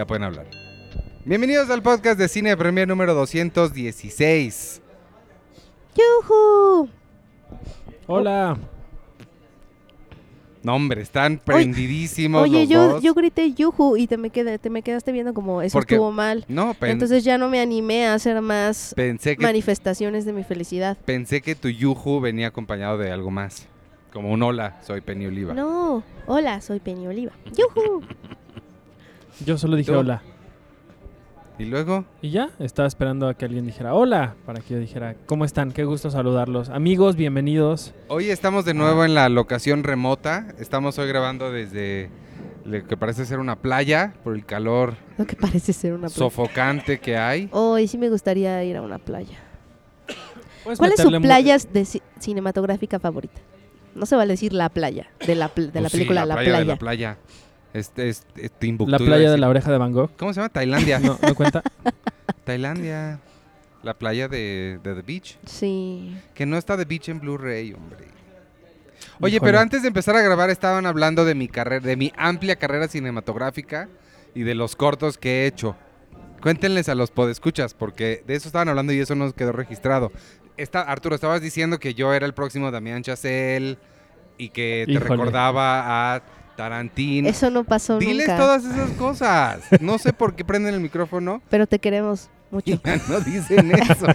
Ya pueden hablar. Bienvenidos al podcast de Cine Premier número 216. ¡Yujú! Hola. No, hombre, están prendidísimos Oye, los yo, dos. yo grité yuju y te me, quedé, te me quedaste viendo como eso Porque- estuvo mal. No, Entonces ya no me animé a hacer más pensé, que, manifestaciones de mi felicidad. pensé que tu yuju venía acompañado de algo más. Como un hola, soy Penny Oliva. No, hola, soy Penny Oliva. ¡Yujú! Yo solo dije Tú. hola. Y luego, Y ya, estaba esperando a que alguien dijera hola, para que yo dijera, ¿cómo están? Qué gusto saludarlos. Amigos, bienvenidos. hoy estamos de nuevo en la locación remota. Estamos hoy grabando desde lo que parece ser una playa por el calor Lo que parece ser una playa. sofocante que hay. Hoy sí me gustaría ir a una playa. Puedes ¿Cuál es su meterle mu- playa de ci- cinematográfica favorita? No se vale decir la playa, de la, pl- de la Pues sí, película La playa. Playa. de la playa. Este es es Timbuktu, La playa de la oreja de Van Gogh. ¿Cómo se llama? Tailandia. No, no cuenta. Tailandia. La playa de, de The Beach. Sí. Que no está The Beach en Blu-ray, hombre. Oye, Híjole. pero antes de empezar a grabar estaban hablando de mi carrera, de mi amplia carrera cinematográfica y de los cortos que he hecho. Cuéntenles a los podescuchas, porque de eso estaban hablando y eso nos quedó registrado. Está, Arturo, estabas diciendo que yo era el próximo Damián Chazelle y que te Híjole. recordaba a Tarantino. Eso no pasó Diles nunca. todas esas cosas. No sé por qué prenden el micrófono Pero te queremos mucho. y ya no dicen eso.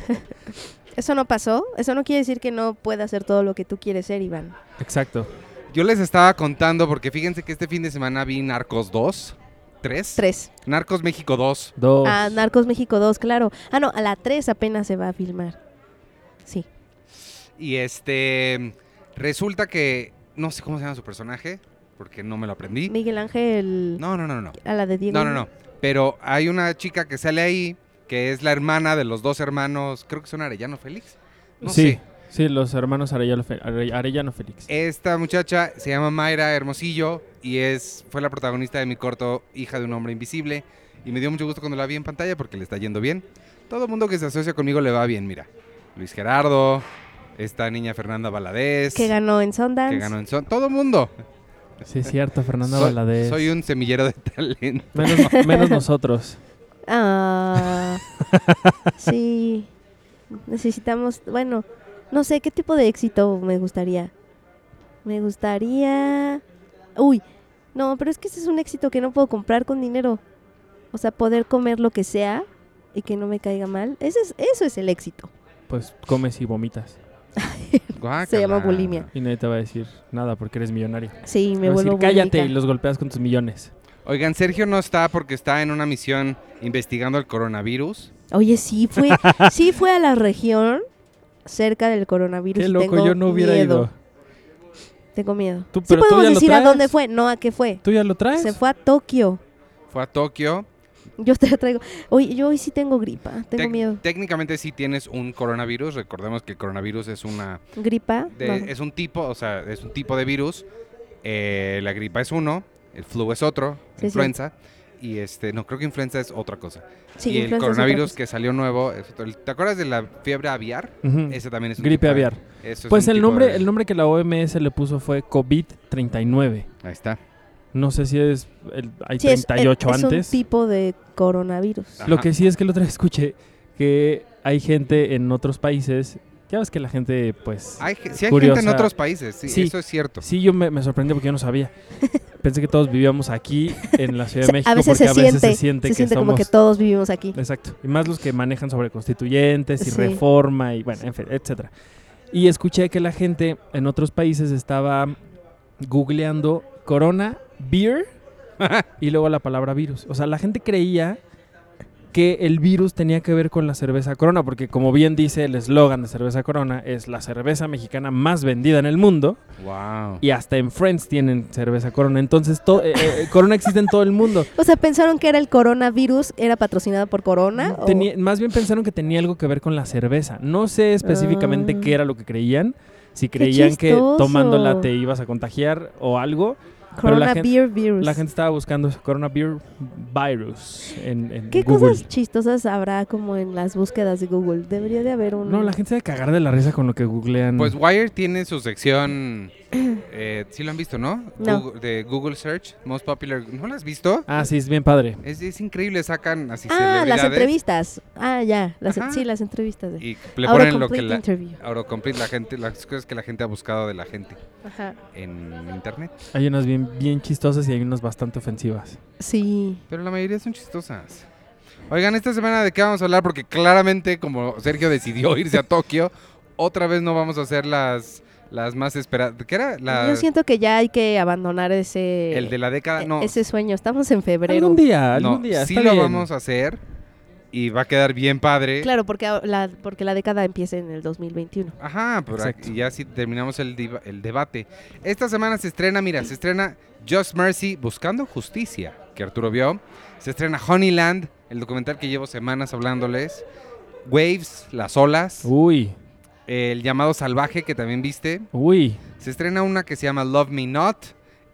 Eso no pasó. Eso no quiere decir que no pueda hacer todo lo que tú quieres ser, Iván. Exacto. Yo les estaba contando porque fíjense que este fin de semana vi Narcos 2, 3. Tres. Narcos México 2. Dos. Ah, Narcos México 2, claro. Ah, no, a la 3 apenas se va a filmar. Sí. Y este resulta que no sé cómo se llama su personaje porque no me lo aprendí. Miguel Ángel. No, no, no, no. A la de Diego. No, no, no. Pero hay una chica que sale ahí que es la hermana de los dos hermanos, creo que son Arellano Félix. No sí, sé. sí, los hermanos Arellano, Fe- Arellano Félix. Esta muchacha se llama Mayra Hermosillo y es fue la protagonista de mi corto Hija de un hombre invisible y me dio mucho gusto cuando la vi en pantalla porque le está yendo bien. Todo el mundo que se asocia conmigo le va bien, mira. Luis Gerardo, esta niña Fernanda Valadez, Que ganó en Sundance. que ganó en son, todo el mundo. Sí, es cierto, Fernando Soy, Valadez. soy un semillero de talento. menos, menos nosotros. Ah. sí. Necesitamos. Bueno, no sé qué tipo de éxito me gustaría. Me gustaría. Uy. No, pero es que ese es un éxito que no puedo comprar con dinero. O sea, poder comer lo que sea y que no me caiga mal. Ese es, eso es el éxito. Pues comes y vomitas. Se llama bulimia. Y nadie te va a decir nada porque eres millonario. Sí, me Te va a vuelvo decir, cállate bulímica. y los golpeas con tus millones. Oigan, Sergio no está porque está en una misión investigando el coronavirus. Oye, sí fue, sí fue a la región cerca del coronavirus. Qué y loco, tengo yo no hubiera miedo. ido. Tengo miedo. Tú- sí pero tú podemos ya lo decir a traes. dónde fue, no a qué fue. ¿Tú ya lo traes? Se fue a Tokio. Fue a Tokio. Yo te traigo. Oye, yo hoy sí tengo gripa. Tengo Tec- miedo. Técnicamente sí tienes un coronavirus. Recordemos que el coronavirus es una ¿Gripa? de- No. es un tipo, o sea, es un tipo de virus. Eh, la gripa es uno, el flu es otro, Sí, sí. influenza. Y este, no, creo que influenza es otra cosa. Sí, y el coronavirus que salió nuevo, es otro. ¿te acuerdas de la fiebre aviar? Ujú. Ese también es un Gripe tipo de- aviar. es Pues un el tipo nombre, de- el nombre que la OMS le puso fue COVID-39. Ahí está. No sé si es el- hay Sí, es, 38 es un antes. tipo de coronavirus. Lo que sí es que el otro día escuché que hay gente en otros países. Ya ves que la gente, pues. Hay, sí hay Curiosa. gente en otros países, sí, Sí. eso es cierto. Sí, yo me, me sorprendió porque yo no sabía. Pensé que todos vivíamos aquí en la Ciudad de México a veces porque se a veces siente, se siente se que siente somos. como que todos vivimos aquí. Exacto. Y más los que manejan sobre constituyentes y Sí. reforma y bueno, en fin, etcétera. Y escuché que la gente en otros países estaba googleando Corona Beer y luego la palabra virus. O sea, la gente creía que el virus tenía que ver con la cerveza Corona, porque como bien dice el eslogan de cerveza Corona, es la cerveza mexicana más vendida en el mundo Wow. y hasta en Friends tienen cerveza Corona. Entonces, to- eh, eh, Corona existe en todo el mundo. O sea, pensaron que era el coronavirus, era patrocinado por Corona. o- Tenía- más bien pensaron que tenía algo que ver con la cerveza. No sé específicamente Ah. qué era lo que creían. Si creían que tomándola te ibas a contagiar o algo. Corona la gente- Beer Virus. La gente estaba buscando Corona Beer Virus en, en ¿Qué Google. cosas chistosas habrá como en las búsquedas de Google? Debería de haber un... No, la gente se debe cagar de la risa con lo que googlean. Pues Wire tiene su sección Eh, sí lo han visto, ¿no? No. Google- de Google Search, Most Popular. ¿No lo has visto? Ah, sí, es bien padre. Es, es increíble, sacan así ah, las entrevistas. Ah, ya. Las, sí, las entrevistas. De. Y le ponen lo que la... Autocomplete la gente, las cosas que la gente ha buscado de la gente Ajá. en internet. Hay unas bien, bien chistosas y hay unas bastante ofensivas. Sí. Pero la mayoría son chistosas. Oigan, esta semana de qué vamos a hablar, porque claramente como Sergio decidió irse a Tokio, otra vez no vamos a hacer las, las más esperadas. ¿Qué era? La- Yo siento que ya hay que abandonar ese, el de la década. No, ese sueño. Estamos en febrero. Algún día, no algún día. sí está lo bien. vamos a hacer y va a quedar bien padre. Claro, porque la, porque la década empieza en el 2021. Ajá, pero Exacto. ya sí terminamos el, diva- el debate. Esta semana se estrena, mira, se estrena Just Mercy, Buscando Justicia, que Arturo vio. Se estrena Honeyland, el documental que llevo semanas hablándoles. Waves, Las Olas. Uy, El llamado salvaje, que también viste. uy. Se estrena una que se llama Love Me Not.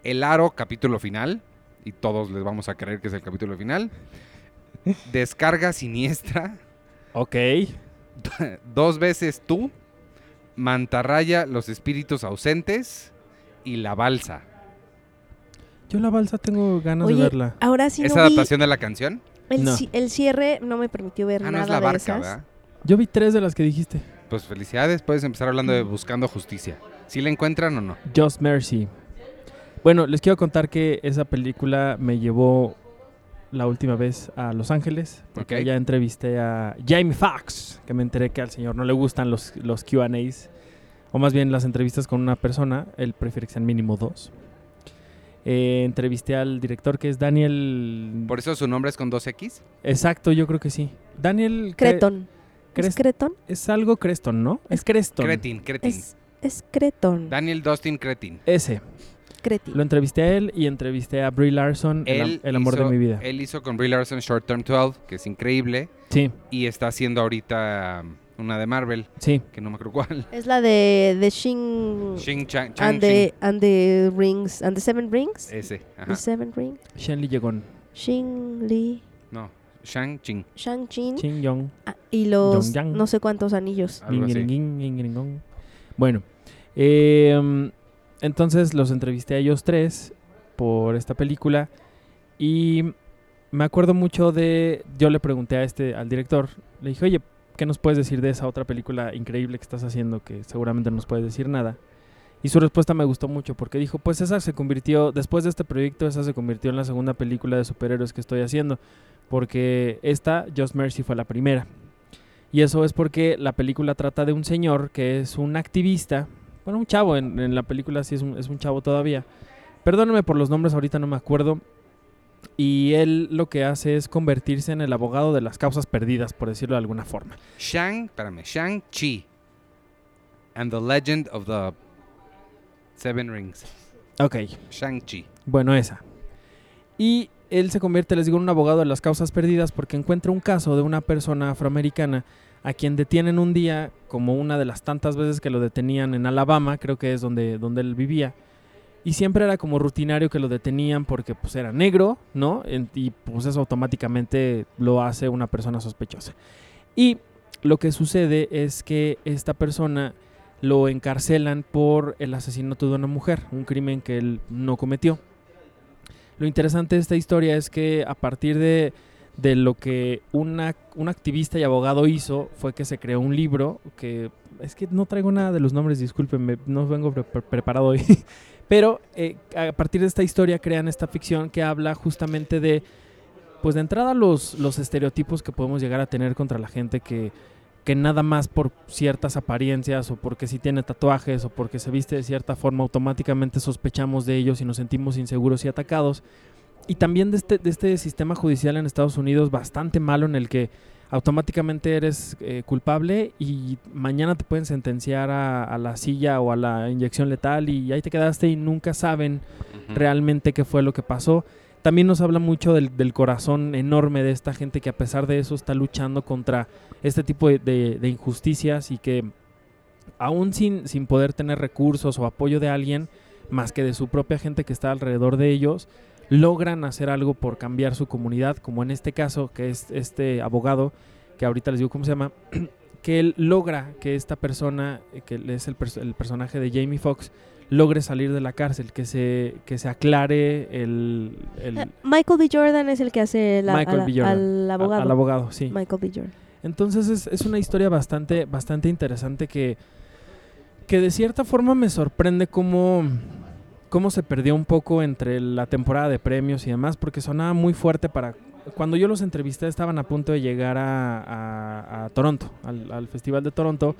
El Aro, capítulo final. Y todos les vamos a creer que es el capítulo final. Descarga siniestra. Ok. Dos veces tú. Mantarraya, los espíritus ausentes. Y la balsa. Yo la balsa tengo ganas Oye, de verla. Ahora sí ¿Es no vi adaptación de la canción? el, No. ci- el cierre no me permitió ver Ah, no nada es la de barca, esas. ¿verdad? Yo vi tres de las que dijiste. Pues felicidades, puedes empezar hablando de Buscando Justicia. ¿Sí la encuentran o no? Just Mercy. Bueno, les quiero contar que esa película me llevó la última vez a Los Ángeles. Porque Ok. allá entrevisté a Jamie Foxx, que me enteré que al señor no le gustan los, los QAs. O más bien las entrevistas con una persona. Él prefiere que sean mínimo dos. Eh, entrevisté al director que es Daniel. ¿Por eso su nombre es con dos X? Exacto, yo creo que sí. Daniel. Cre- Creton. ¿Es Creton? Es algo Creston, ¿no? Es Creston. Cretin, Cretin. Es, es Creton. Daniel Dustin Cretin. Ese. Cretin. Lo entrevisté a él y entrevisté a Brie Larson, Él el amor hizo- de mi vida. Él hizo con Brie Larson Short Term 12, que es increíble. Sí, Y está haciendo ahorita um, una de Marvel, sí. que no me acuerdo cuál. Es la de The Shing Xing Chang, Chang and the, and the Rings. And the Seven Rings. Ese, ajá. The Seven Rings. Shen Li Yegon, Xing Li. No, Shang Ching. Shang-Chin. Chin Yong, ah, y los no sé cuántos anillos. Bueno, eh, entonces los entrevisté a ellos tres por esta película y me acuerdo mucho de, yo le pregunté a este, al director, le dije, oye, ¿qué nos puedes decir de esa otra película increíble que estás haciendo que seguramente no nos puedes decir nada? Y su respuesta me gustó mucho porque dijo, pues esa se convirtió, después de este proyecto, esa se convirtió en la segunda película de superhéroes que estoy haciendo, porque esta, Just Mercy, fue la primera. Y eso es porque la película trata de un señor que es un activista, bueno, un chavo, en, en la película sí es un, es un chavo todavía. Perdónenme por los nombres, ahorita no me acuerdo. Y él lo que hace es convertirse en el abogado de las causas perdidas, por decirlo de alguna forma. Shang, espérame, Shang Chi. And the Legend of the Seven Rings. Ok, Shang Chi. bueno, esa. Y él se convierte, les digo, en un abogado de las causas perdidas porque encuentra un caso de una persona afroamericana a quien detienen un día, como una de las tantas veces que lo detenían en Alabama, creo que es donde, donde él vivía. Y siempre era como rutinario que lo detenían porque pues era negro, ¿no? Y pues eso automáticamente lo hace una persona sospechosa. Y lo que sucede es que esta persona lo encarcelan por el asesinato de una mujer, un crimen que él no cometió. Lo interesante de esta historia es que a partir de, de lo que una, un activista y abogado hizo fue que se creó un libro que es que no traigo nada de los nombres, discúlpenme, no vengo pre- pre- preparado hoy. Pero eh, a partir de esta historia crean esta ficción que habla justamente de, pues de entrada los, los estereotipos que podemos llegar a tener contra la gente que, que nada más por ciertas apariencias o porque si tiene tatuajes o porque se viste de cierta forma automáticamente sospechamos de ellos y nos sentimos inseguros y atacados. Y también de este, de este sistema judicial en Estados Unidos bastante malo en el que automáticamente eres eh, culpable y mañana te pueden sentenciar a, a la silla o a la inyección letal y ahí te quedaste y nunca saben realmente qué fue lo que pasó. También nos habla mucho del, corazón enorme de esta gente que a pesar de eso está luchando contra este tipo de, injusticias y que aún sin, sin poder tener recursos o apoyo de alguien, más que de su propia gente que está alrededor de ellos, logran hacer algo por cambiar su comunidad, como en este caso, que es este abogado, que ahorita les digo cómo se llama, que él logra que esta persona, eh, que es el, el personaje de Jamie Foxx, logre salir de la cárcel, que se, que se aclare el, el- Eh, Michael B. Jordan es el que hace la- Michael a B. Jordan. al a- abogado. al abogado, sí. Michael B. Jordan. Entonces es, es una historia bastante, bastante interesante que, que de cierta forma me sorprende cómo, cómo se perdió un poco entre la temporada de premios y demás, porque sonaba muy fuerte para... Cuando yo los entrevisté estaban a punto de llegar a, a- a Toronto, al, al Festival de Toronto,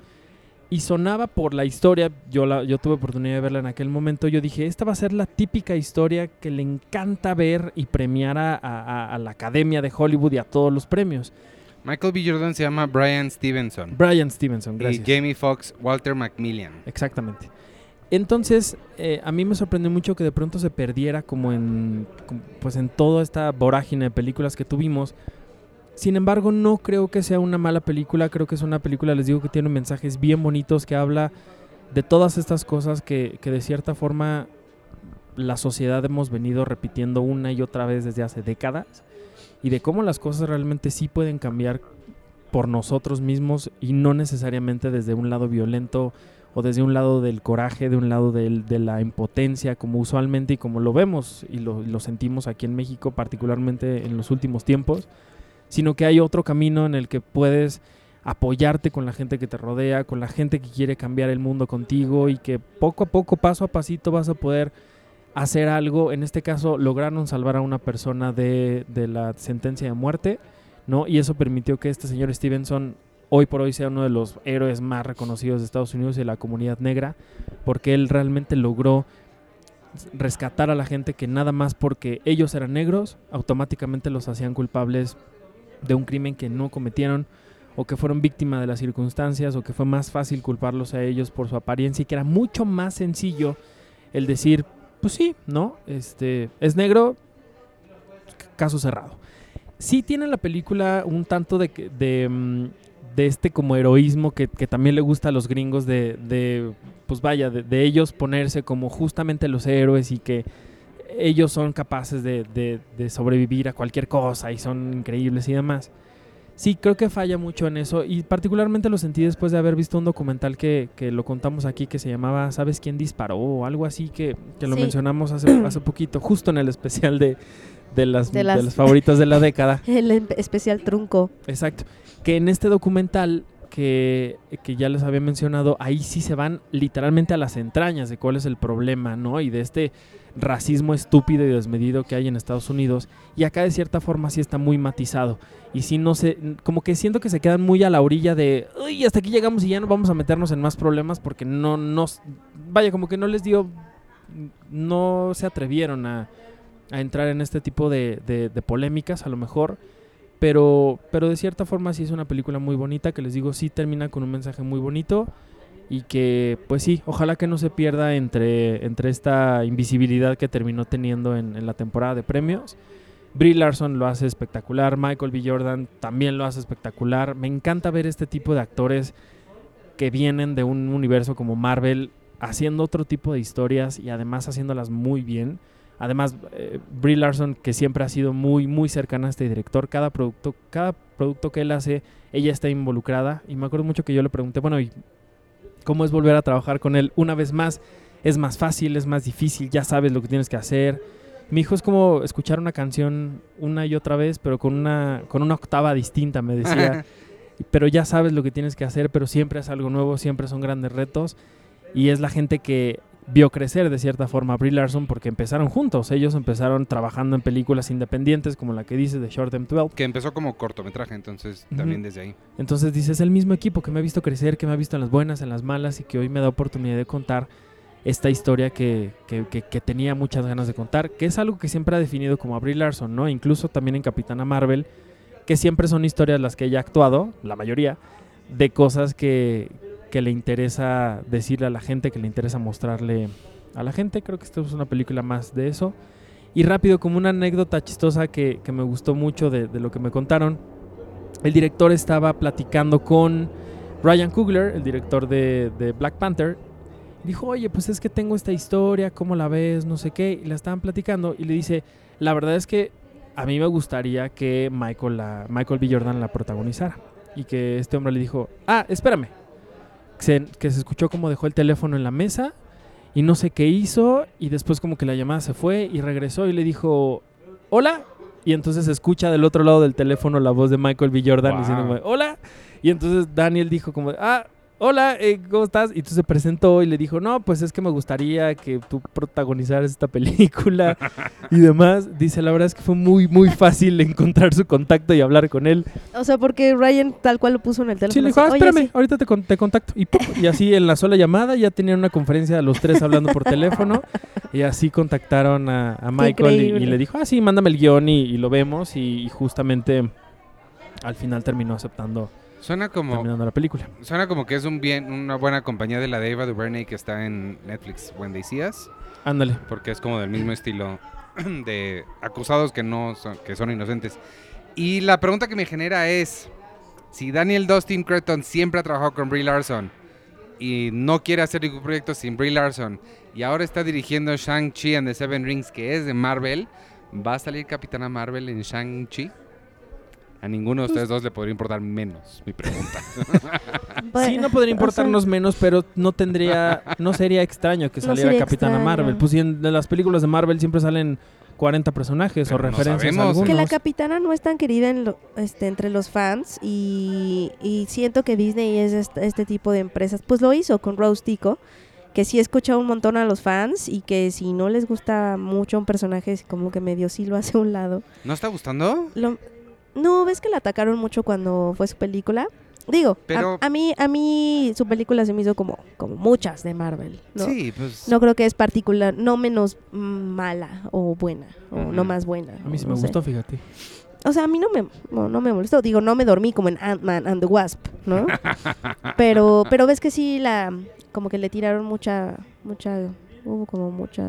y sonaba por la historia, yo, la, yo tuve oportunidad de verla en aquel momento, yo dije, esta va a ser la típica historia que le encanta ver y premiar a- a- a- a la Academia de Hollywood y a todos los premios. Michael B. Jordan se llama Brian Stevenson. Brian Stevenson, gracias. Y Jamie Foxx, Walter Macmillan. Exactamente. Entonces, eh, a mí me sorprendió mucho que de pronto se perdiera como en, pues en toda esta vorágine de películas que tuvimos. Sin embargo, no creo que sea una mala película. Creo que es una película, les digo, que tiene mensajes bien bonitos, que habla de todas estas cosas que, que de cierta forma la sociedad hemos venido repitiendo una y otra vez desde hace décadas. Y de cómo las cosas realmente sí pueden cambiar por nosotros mismos y no necesariamente desde un lado violento o desde un lado del coraje, de un lado del- de la impotencia, como usualmente y como lo vemos y lo, lo sentimos aquí en México, particularmente en los últimos tiempos, sino que hay otro camino en el que puedes apoyarte con la gente que te rodea, con la gente que quiere cambiar el mundo contigo y que poco a poco, paso a pasito vas a poder hacer algo. En este caso, lograron salvar a una persona de, de la sentencia de muerte, ¿no? Y eso permitió que este señor Stevenson hoy por hoy sea uno de los héroes más reconocidos de Estados Unidos y de la comunidad negra, porque él realmente logró rescatar a la gente que nada más porque ellos eran negros, automáticamente los hacían culpables de un crimen que no cometieron o que fueron víctimas de las circunstancias o que fue más fácil culparlos a ellos por su apariencia y que era mucho más sencillo el decir, pues sí, ¿no? Este, es negro, caso cerrado. Sí tiene la película un tanto de, de, mm, de este como heroísmo que, que también le gusta a los gringos de, de, pues vaya, de ellos ponerse como justamente los héroes y que ellos son capaces de, de- de sobrevivir a cualquier cosa y son increíbles y demás. Sí, creo que falla mucho en eso y particularmente lo sentí después de haber visto un documental que, que lo contamos aquí que se llamaba ¿Sabes quién disparó? o algo así que, que lo Sí. mencionamos hace, hace poquito, justo en el especial de, de, las, De de las- las favoritas de la década. El em- especial trunco. Exacto. Que en este documental que, que ya les había mencionado, ahí sí se van literalmente a las entrañas de cuál es el problema, ¿no? Y de este racismo estúpido y desmedido que hay en Estados Unidos. Y acá de cierta forma sí está muy matizado. Y sí no sé, como que siento que se quedan muy a la orilla de, uy, hasta aquí llegamos y ya no vamos a meternos en más problemas porque no nos, vaya, como que no les dio, no se atrevieron a, entrar en este tipo de, de- de polémicas a lo mejor. Pero, pero de cierta forma sí es una película muy bonita, que les digo, sí termina con un mensaje muy bonito y que, pues sí, ojalá que no se pierda entre, entre esta invisibilidad que terminó teniendo en, en la temporada de premios. Brie Larson lo hace espectacular, Michael B. Jordan también lo hace espectacular. Me encanta ver este tipo de actores que vienen de un universo como Marvel haciendo otro tipo de historias y además haciéndolas muy bien. Además, eh, Brie Larson, que siempre ha sido muy, muy cercana a este director, cada producto, cada producto que él hace, ella está involucrada. Y me acuerdo mucho que yo le pregunté, bueno, ¿y cómo es volver a trabajar con él una vez más? ¿Es más fácil? ¿Es más difícil? ¿Ya sabes lo que tienes que hacer? Mi hijo es como escuchar una canción una y otra vez, pero con una, con una octava distinta, me decía. pero ya sabes lo que tienes que hacer, pero siempre es algo nuevo, siempre son grandes retos. Y es la gente que vio crecer de cierta forma a Brie Larson porque empezaron juntos. Ellos empezaron trabajando en películas independientes, como la que dices de Short M. 12. Que empezó como cortometraje, entonces Ujú. también desde ahí. Entonces dices, el mismo equipo que me ha visto crecer, que me ha visto en las buenas, en las malas y que hoy me da oportunidad de contar esta historia que, que- que- que tenía muchas ganas de contar, que es algo que siempre ha definido como a Brie Larson, ¿no? Incluso también en Capitana Marvel, que siempre son historias las que ella ha actuado, la mayoría, de cosas que, que le interesa decirle a la gente, que le interesa mostrarle a la gente. Creo que esta es una película más de eso. Y rápido, como una anécdota chistosa que, que me gustó mucho de, de lo que me contaron, el director estaba platicando con Ryan Coogler, el director de, de Black Panther. Dijo, oye, pues es que tengo esta historia, ¿cómo la ves? No sé qué. Y la estaban platicando y le dice, la verdad es que a mí me gustaría que Michael, la, Michael B. Jordan la protagonizara. y que este hombre le dijo, ah, espérame. Se- que se escuchó como dejó el teléfono en la mesa y no sé qué hizo y después como que la llamada se fue y regresó y le dijo, hola. Y entonces se escucha del otro lado del teléfono la voz de Michael B. Jordan Wow. diciendo, hola. Y entonces Daniel dijo como, ah, hola, eh, ¿cómo estás? Y entonces se presentó y le dijo, no, pues es que me gustaría que tú protagonizaras esta película y demás. Dice, la verdad es que fue muy, muy fácil encontrar su contacto y hablar con él. O sea, porque Ryan tal cual lo puso en el teléfono. Sí, le dijo, ah, así, "Oye, espérame, sí". ahorita te, con- te contacto. Y, ¡pum! y así en la sola llamada ya tenían una conferencia los tres hablando por teléfono. Y así contactaron a, a Michael y, le dijo, ah, sí, mándame el guion y, y lo vemos. Y, y justamente al final terminó aceptando, Suena como, terminando la película. suena como que es un bien, una buena compañía de la de Ava DuVernay que está en Netflix, When They See Us, Ándale. porque es como del mismo estilo de acusados que no son, que son inocentes. Y la pregunta que me genera es, si Daniel Dustin Cretton siempre ha trabajado con Brie Larson y no quiere hacer ningún proyecto sin Brie Larson y ahora está dirigiendo Shang-Chi and the Seven Rings, que es de Marvel, ¿va a salir Capitana Marvel en Shang-Chi? A ninguno de ustedes dos le podría importar menos, mi pregunta. Bueno, sí, no podría o sea, importarnos menos, pero no tendría, no sería extraño que No saliera Capitana extraño. Marvel. Pues si en las películas de Marvel siempre salen 40 personajes Pero o no referencias a algunos. Que la capitana no es tan querida en lo- este, entre los fans y, y siento que Disney es este, este tipo de empresas. Pues lo hizo con Rose Tico, que sí escucha un montón a los fans y que si no les gusta mucho un personaje, es como que medio sí lo hace a un lado. ¿No está gustando? Lo- no, ¿ves que la atacaron mucho cuando fue su película? Digo, a- Pero- a, mí a mí su película se me hizo como, como muchas de Marvel, ¿no? Sí, pues... No creo que es particular, no menos mala o buena, o no más buena. A mí sí me sé. gustó, fíjate. O sea, a mí no me, no, no me molestó. Digo, no me dormí como en Ant-Man and the Wasp, ¿no? pero, pero ves que sí, la, como que le tiraron mucha, mucha, hubo como mucha,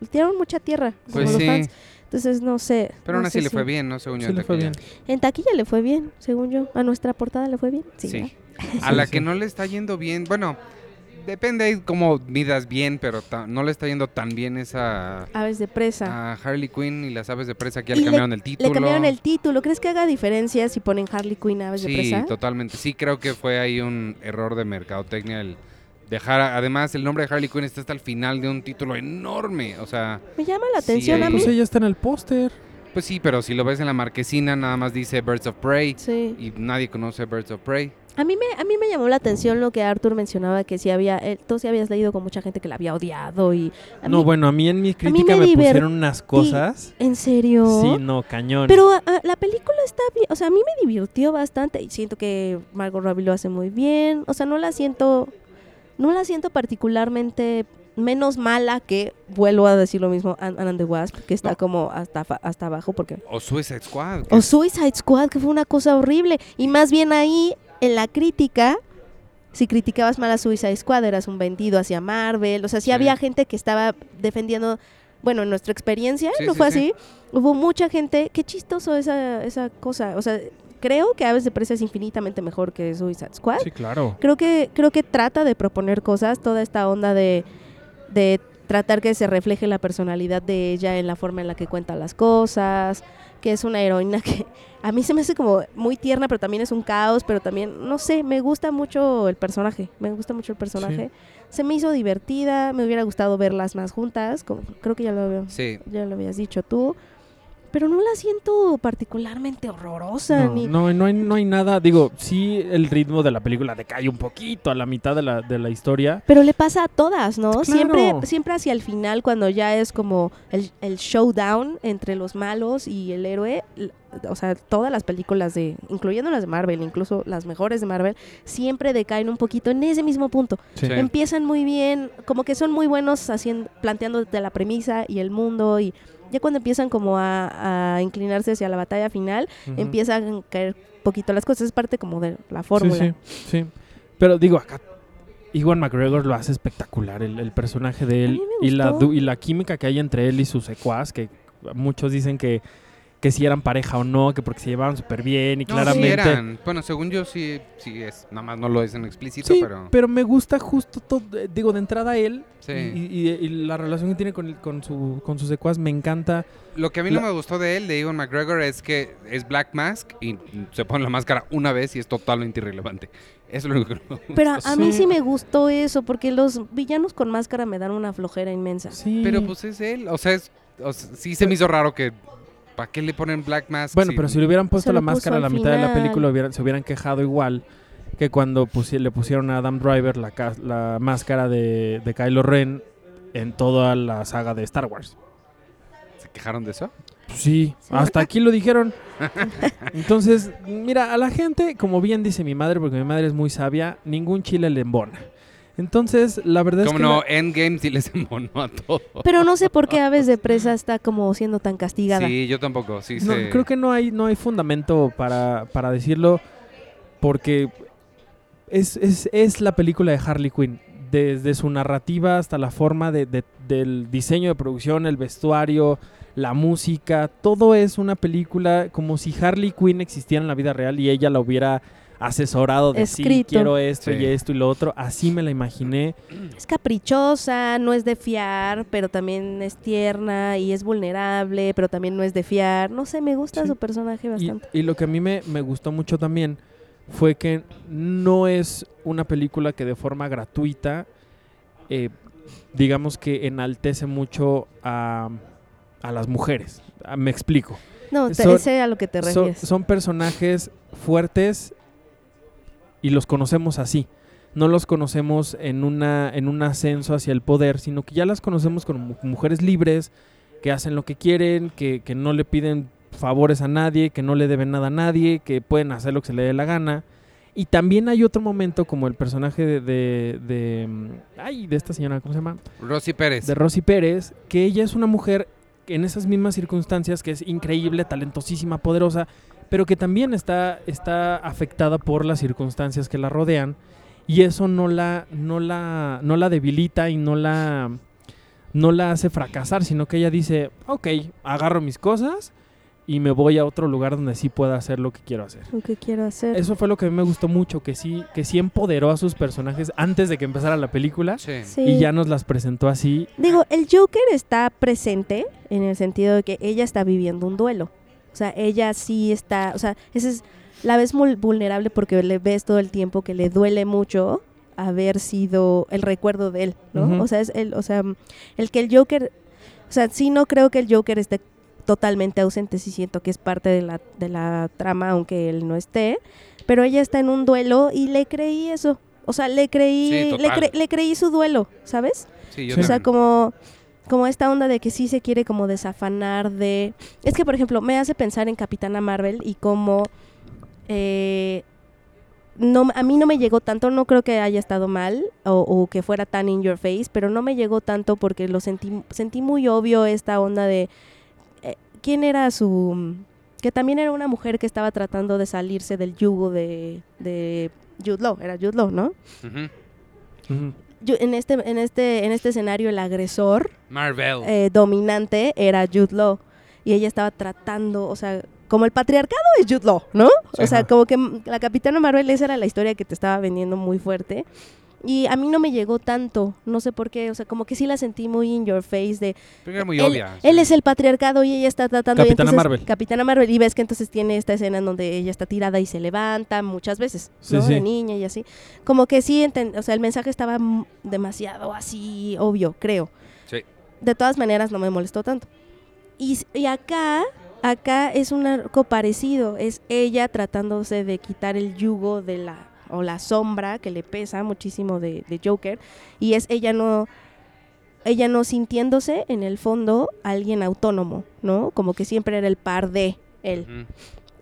le tiraron mucha tierra, como Pues los sí, fans. Entonces, no sé. pero no aún así sé le si- fue bien, ¿no? Según yo Sí en le fue taquilla. bien. En taquilla le fue bien, según yo. A nuestra portada le fue bien. Sí. Sí. ¿no? A la Sí, que no le está yendo bien, bueno, depende ahí cómo midas bien, pero ta- no le está yendo tan bien esa Aves de presa. a Harley Quinn y las aves de presa que ya Y le le- cambiaron el título. Le cambiaron el título. ¿Crees que haga diferencia si ponen Harley Quinn Aves de Sí, presa? totalmente. Sí, creo que fue ahí un error de mercadotecnia el dejar, además el nombre de Harley Quinn está hasta el final de un título enorme, o sea, Me llama la Sí, atención a mí. Pues ella está en el póster. pues sí, pero si lo ves en la marquesina nada más dice Birds of Prey Sí. y nadie conoce Birds of Prey. A mí me a mí me llamó la atención lo que Arthur mencionaba que si había eh, tú sí habías leído con mucha gente que la había odiado y a No, mí- bueno, a mí en mi crítica me pusieron unas cosas. ¿En serio? Sí, no, cañón. Pero ah, ah, la película está bien, o sea, a mí me divirtió bastante y siento que Margot Robbie lo hace muy bien, o sea, no la siento no la siento particularmente menos mala que vuelvo a decir lo mismo Ant and the Wasp, que está No. como hasta hasta abajo porque O Suicide Squad. o Suicide Squad, que fue una cosa horrible. Y más bien ahí, en la crítica, si criticabas mal a Suicide Squad, eras un vendido hacia Marvel. O sea, sí, Sí. había gente que estaba defendiendo. Bueno, en nuestra experiencia Sí, no fue sí. así. Hubo mucha gente. Qué chistoso esa, esa cosa. O sea, creo que Aves de Presa es infinitamente mejor que Suicide Squad. Sí, claro. Creo que, creo que trata de proponer cosas, toda esta onda de, de tratar que se refleje la personalidad de ella en la forma en la que cuenta las cosas, que es una heroína que a mí se me hace como muy tierna, pero también es un caos, pero también, no sé, me gusta mucho el personaje, me gusta mucho el personaje. Se me hizo divertida, me hubiera gustado verlas más juntas, como creo que ya lo, Sí, ya lo habías dicho tú, pero no la siento particularmente horrorosa, No, ni... no, no hay, no hay nada. Digo, sí, el ritmo de la película decae un poquito a la mitad de la, de la historia. Pero le pasa a todas, ¿no? Claro. Siempre, siempre hacia el final, cuando ya es como el, el showdown entre los malos y el héroe, o sea, todas las películas de, incluyendo las de Marvel, incluso las mejores de Marvel, siempre decaen un poquito en ese mismo punto. Sí. Empiezan muy bien, como que son muy buenos haciendo, planteándote la premisa y el mundo y ya cuando empiezan como a, a inclinarse hacia la batalla final, empiezan a caer poquito las cosas, es parte como de la Sí, fórmula. sí, sí. Pero digo, acá Iwan McGregor lo hace espectacular, el, el personaje de él y la, y la química que hay entre él y su secuaz, que muchos dicen que que si eran pareja o no, que porque se llevaban súper bien y No, sí claramente... eran. Bueno, según yo sí, sí es. Nada más no lo dicen explícito, Sí, pero. pero me gusta justo todo, eh, digo, de entrada él Sí. y, y- y la relación que tiene con, el- con, su, con sus secuaz me encanta. Lo que a mí La- no me gustó de él, de Ewan McGregor, es que es Black Mask y se pone la máscara una vez y es totalmente irrelevante. Eso es lo único que no me gusta. Pero a, mí Sí. sí me gustó eso, porque los villanos con máscara me dan una flojera inmensa. Sí. Pero pues es él. O sea, es, o sea, sí se me hizo raro que. ¿Para qué le ponen Black Mask? Bueno, pero si le hubieran puesto la máscara a la mitad de la película, hubieran- se hubieran quejado igual que cuando pusi- le pusieron a Adam Driver la, ca- la máscara de, de Kylo Ren en toda la saga de Star Wars. ¿Se quejaron de eso? Sí, Sí. hasta aquí lo dijeron. Entonces, mira, a la gente, como bien dice mi madre, porque mi madre es muy sabia, ningún chile le embona. Entonces, la verdad es Como que... no, la- Endgame sí les embonó a todo. Pero no sé por qué Aves de Presa está como siendo tan castigada. Sí, yo tampoco. Sí, No, se- creo que no hay, no hay fundamento para, para decirlo porque es, es, es la película de Harley Quinn. Desde su narrativa hasta la forma de- de- del diseño de producción, el vestuario, la música, todo es una película como si Harley Quinn existiera en la vida real y ella la hubiera asesorado de sí, Escrito. quiero esto Sí. y esto y lo otro. Así me la imaginé. Es caprichosa, no es de fiar, pero también es tierna y es vulnerable, pero también no es de fiar. No sé, me gusta Sí. su personaje bastante. y lo que a mí me, me gustó mucho también fue que no es una película que de forma gratuita, eh, digamos que enaltece mucho a, a las mujeres. Ah, Me explico. No, te, son- sé a lo que te Son, refieres. son personajes fuertes y los conocemos así. No los conocemos en, una, en un ascenso hacia el poder, sino que ya las conocemos como mu- mujeres libres, que hacen lo que quieren, que, que no le piden favores a nadie, que no le deben nada a nadie, que pueden hacer lo que se le dé la gana. Y también hay otro momento como el personaje de, de, de, mm, ay, de esta señora, ¿cómo se llama? Rosy Pérez. de Rosy Pérez, que ella es una mujer en esas mismas circunstancias, que es increíble, talentosísima, poderosa, pero que también está, está afectada por las circunstancias que la rodean y eso no la, no la, no la debilita y no la, no la hace fracasar, sino que ella dice, ok, agarro mis cosas y me voy a otro lugar donde sí pueda hacer lo que quiero hacer. Lo que quiero hacer. Eso fue lo que a mí me gustó mucho, que sí, que sí empoderó a sus personajes antes de que empezara la película Sí. Sí. y ya nos las presentó así Digo, el Joker está presente en el sentido de que ella está viviendo un duelo. O sea, ella sí está, o sea, esa es la ves muy vulnerable porque le ves todo el tiempo que le duele mucho haber sido el recuerdo de él, ¿no? O sea, es el, o sea, el que el Joker, o sea, sí no creo que el Joker esté totalmente ausente, sí siento que es parte de la, de la trama, aunque él no esté, pero ella está en un duelo y le creí eso. O sea, le creí, Sí, le, cre- le creí su duelo, ¿sabes? Sí, yo. O sea, también. como, como esta onda de que sí se quiere como desafanar de... Es que, por ejemplo, me hace pensar en Capitana Marvel y cómo... eh, no, a mí no me llegó tanto, no creo que haya estado mal o, o que fuera tan in your face, pero no me llegó tanto porque lo sentí, sentí muy obvio esta onda de... eh, ¿Quién era su...? Que también era una mujer que estaba tratando de salirse del yugo de, de Jude Law, era Jude Law, ¿no? Ujú. Ujú. Yo- en, este, en, este, en este escenario el agresor Marvel. eh, dominante era Jude Law. Y ella estaba tratando, o sea, como el patriarcado es Jude Law, ¿no? Sí. o sea, Ajá. como que la Capitana Marvel, esa era la historia que te estaba vendiendo muy fuerte. Y a mí no me llegó tanto, no sé por qué, o sea, como que sí la sentí muy in your face de... Pero era muy él, obvia. él sí. es el patriarcado y ella está tratando... y Capitana entonces- Marvel. Capitana Marvel. Y ves que entonces tiene esta escena en donde ella está tirada y se levanta muchas veces, Sí, ¿no? sí. De niña y así. Como que sí, enten- o sea, el mensaje estaba demasiado así obvio, creo. Sí. De todas maneras no me molestó tanto. Y, y acá, acá es un arco parecido. Es ella tratándose de quitar el yugo de la o la sombra que le pesa muchísimo de, de Joker. Y es ella no ella no sintiéndose en el fondo alguien autónomo, ¿no? Como que siempre era el par de él.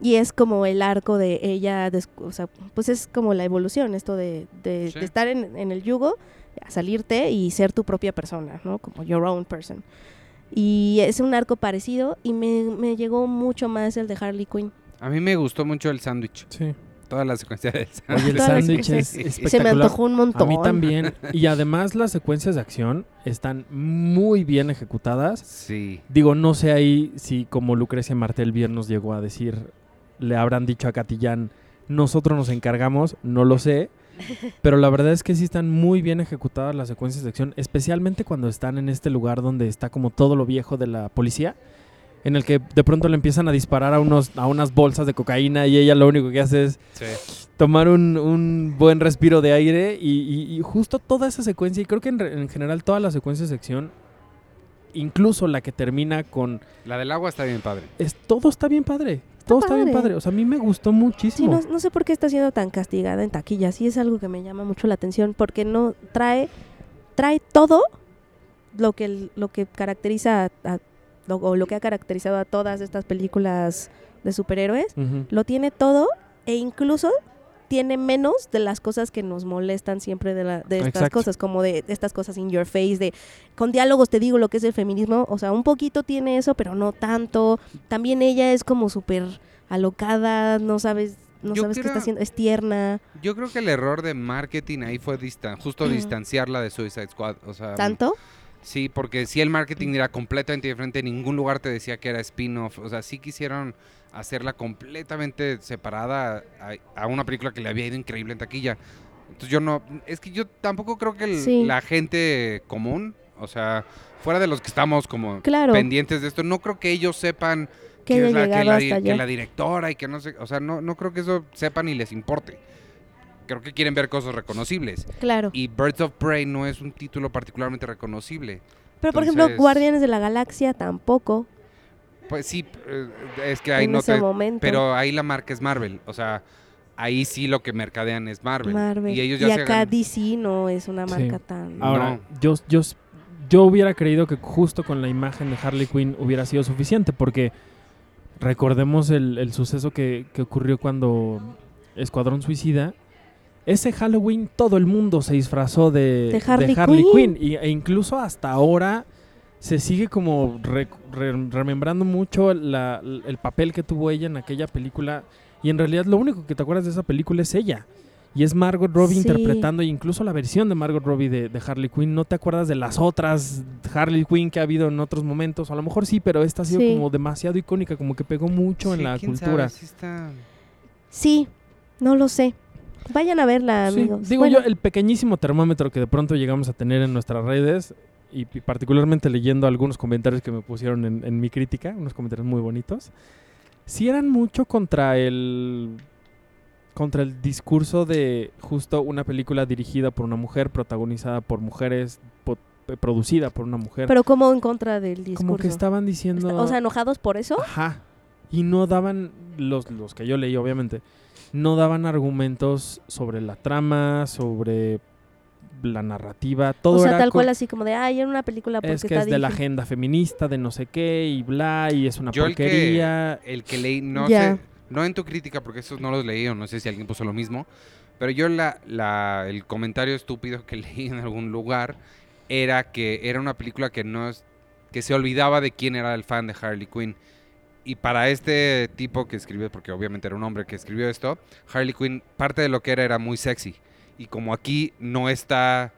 Y es como el arco de ella, o sea, pues es como la evolución, esto de, de- Sí. de estar en, en el yugo, a salirte y ser tu propia persona, ¿no? Como your own person. Y es un arco parecido y me, me llegó mucho más el de Harley Quinn. A mí me gustó mucho el sándwich. Sí. Toda la secuencia de Oye, el Todas las sándwich es espectacular. Se me antojó un montón. A mí también. Y además las secuencias de acción están muy bien ejecutadas. Sí. Digo, no sé ahí si como Lucrecia Martel bien nos llegó a decir, le habrán dicho a Catillán, nosotros nos encargamos, no lo sé. Pero la verdad es que sí están muy bien ejecutadas las secuencias de acción, especialmente cuando están en este lugar donde está como todo lo viejo de la policía, en el que de pronto le empiezan a disparar a, unos, a unas bolsas de cocaína y ella lo único que hace es Sí. tomar un, un buen respiro de aire y, y- y justo toda esa secuencia, y creo que en, re- en general todas las secuencias de acción, incluso la que termina con... La del agua está bien padre. Es, todo está bien padre, todo está bien padre. o sea, a mí me gustó Sí, muchísimo. no, no sé por qué está siendo tan castigada en taquilla. Sí es algo que me llama mucho la atención porque no trae trae todo lo que lo que caracteriza a, a- lo, o lo que ha caracterizado a todas estas películas de superhéroes. Lo tiene todo e incluso tiene menos de las cosas que nos molestan siempre de, la- de estas Exacto. cosas, como de, de estas cosas in your face, de con diálogos te digo lo que es el feminismo, o sea, un poquito tiene eso, pero no tanto. También ella es como súper alocada, no sabes, no Yo sabes qué está haciendo, es tierna, Yo creo que el error de marketing ahí fue distan justo distanciarla de Suicide Squad. O sea, tanto. Sí, porque si el marketing era completamente diferente, en ningún lugar te decía que era spin-off. O sea, sí quisieron hacerla completamente separada a, a una película que le había ido increíble en taquilla. Entonces yo no, es que yo tampoco creo que el- Sí. la gente común, o sea, fuera de los que estamos como Claro. pendientes de esto, no creo que ellos sepan Que es la, que, la, que la directora y que no sé, o sea, no, no creo que eso sepan y les importe. Creo que quieren ver cosas reconocibles. Claro. Y Birds of Prey no es un título particularmente reconocible. Pero por ejemplo, Guardianes de la Galaxia tampoco Pues sí, eh, es que ahí en no ese te... momento. Pero ahí la marca es Marvel. O sea, ahí sí lo que mercadean es Marvel. Marvel. Y ellos y ya se acá DC no es una Sí. marca tan Ahora, No. yo, yo, yo hubiera creído que justo con la imagen de Harley Quinn hubiera sido suficiente, porque recordemos el, el suceso que, que ocurrió cuando Escuadrón Suicida. Ese Halloween todo el mundo se disfrazó de, De Harley Quinn. y- e incluso hasta ahora se sigue como re- re- remembrando mucho la- el papel que tuvo ella en aquella película. Y en realidad lo único que te acuerdas de esa película es ella. Y es Margot Robbie Sí. interpretando e incluso la versión de Margot Robbie de, de Harley Quinn. No te acuerdas de las otras Harley Quinn que ha habido en otros momentos. A lo mejor sí, pero esta ha sido Sí. como demasiado icónica, como que pegó mucho en la quién cultura. sabe, sí está- Sí, no lo sé. Vayan a verla, Sí, amigos. Digo Bueno, yo, el pequeñísimo termómetro que de pronto llegamos a tener en nuestras redes, y, y particularmente leyendo algunos comentarios que me pusieron en, en mi crítica, unos comentarios muy bonitos, sí eran mucho contra el contra el discurso de justo una película dirigida por una mujer, protagonizada por mujeres, producida por una mujer. pero como en contra del discurso. como que estaban diciendo... O sea, enojados por eso. Ajá. Y no daban, los, los que yo leí obviamente, no daban argumentos sobre la trama, sobre la narrativa, todo o sea, era tal cual así como de, ay, era una película porque es que está es de la dirigida". agenda feminista, de no sé qué, y bla, y es una Yo el que- porquería. El que leí, no sé, no en tu crítica, porque esos no los leí, o no sé si alguien puso lo mismo, pero yo la, la, el comentario estúpido que leí en algún lugar era que era una película que no es, que se olvidaba de quién era el fan de Harley Quinn. Y para este tipo que escribió, porque obviamente era un hombre que escribió esto, Harley Quinn, parte de lo que era era muy sexy. Y como aquí no está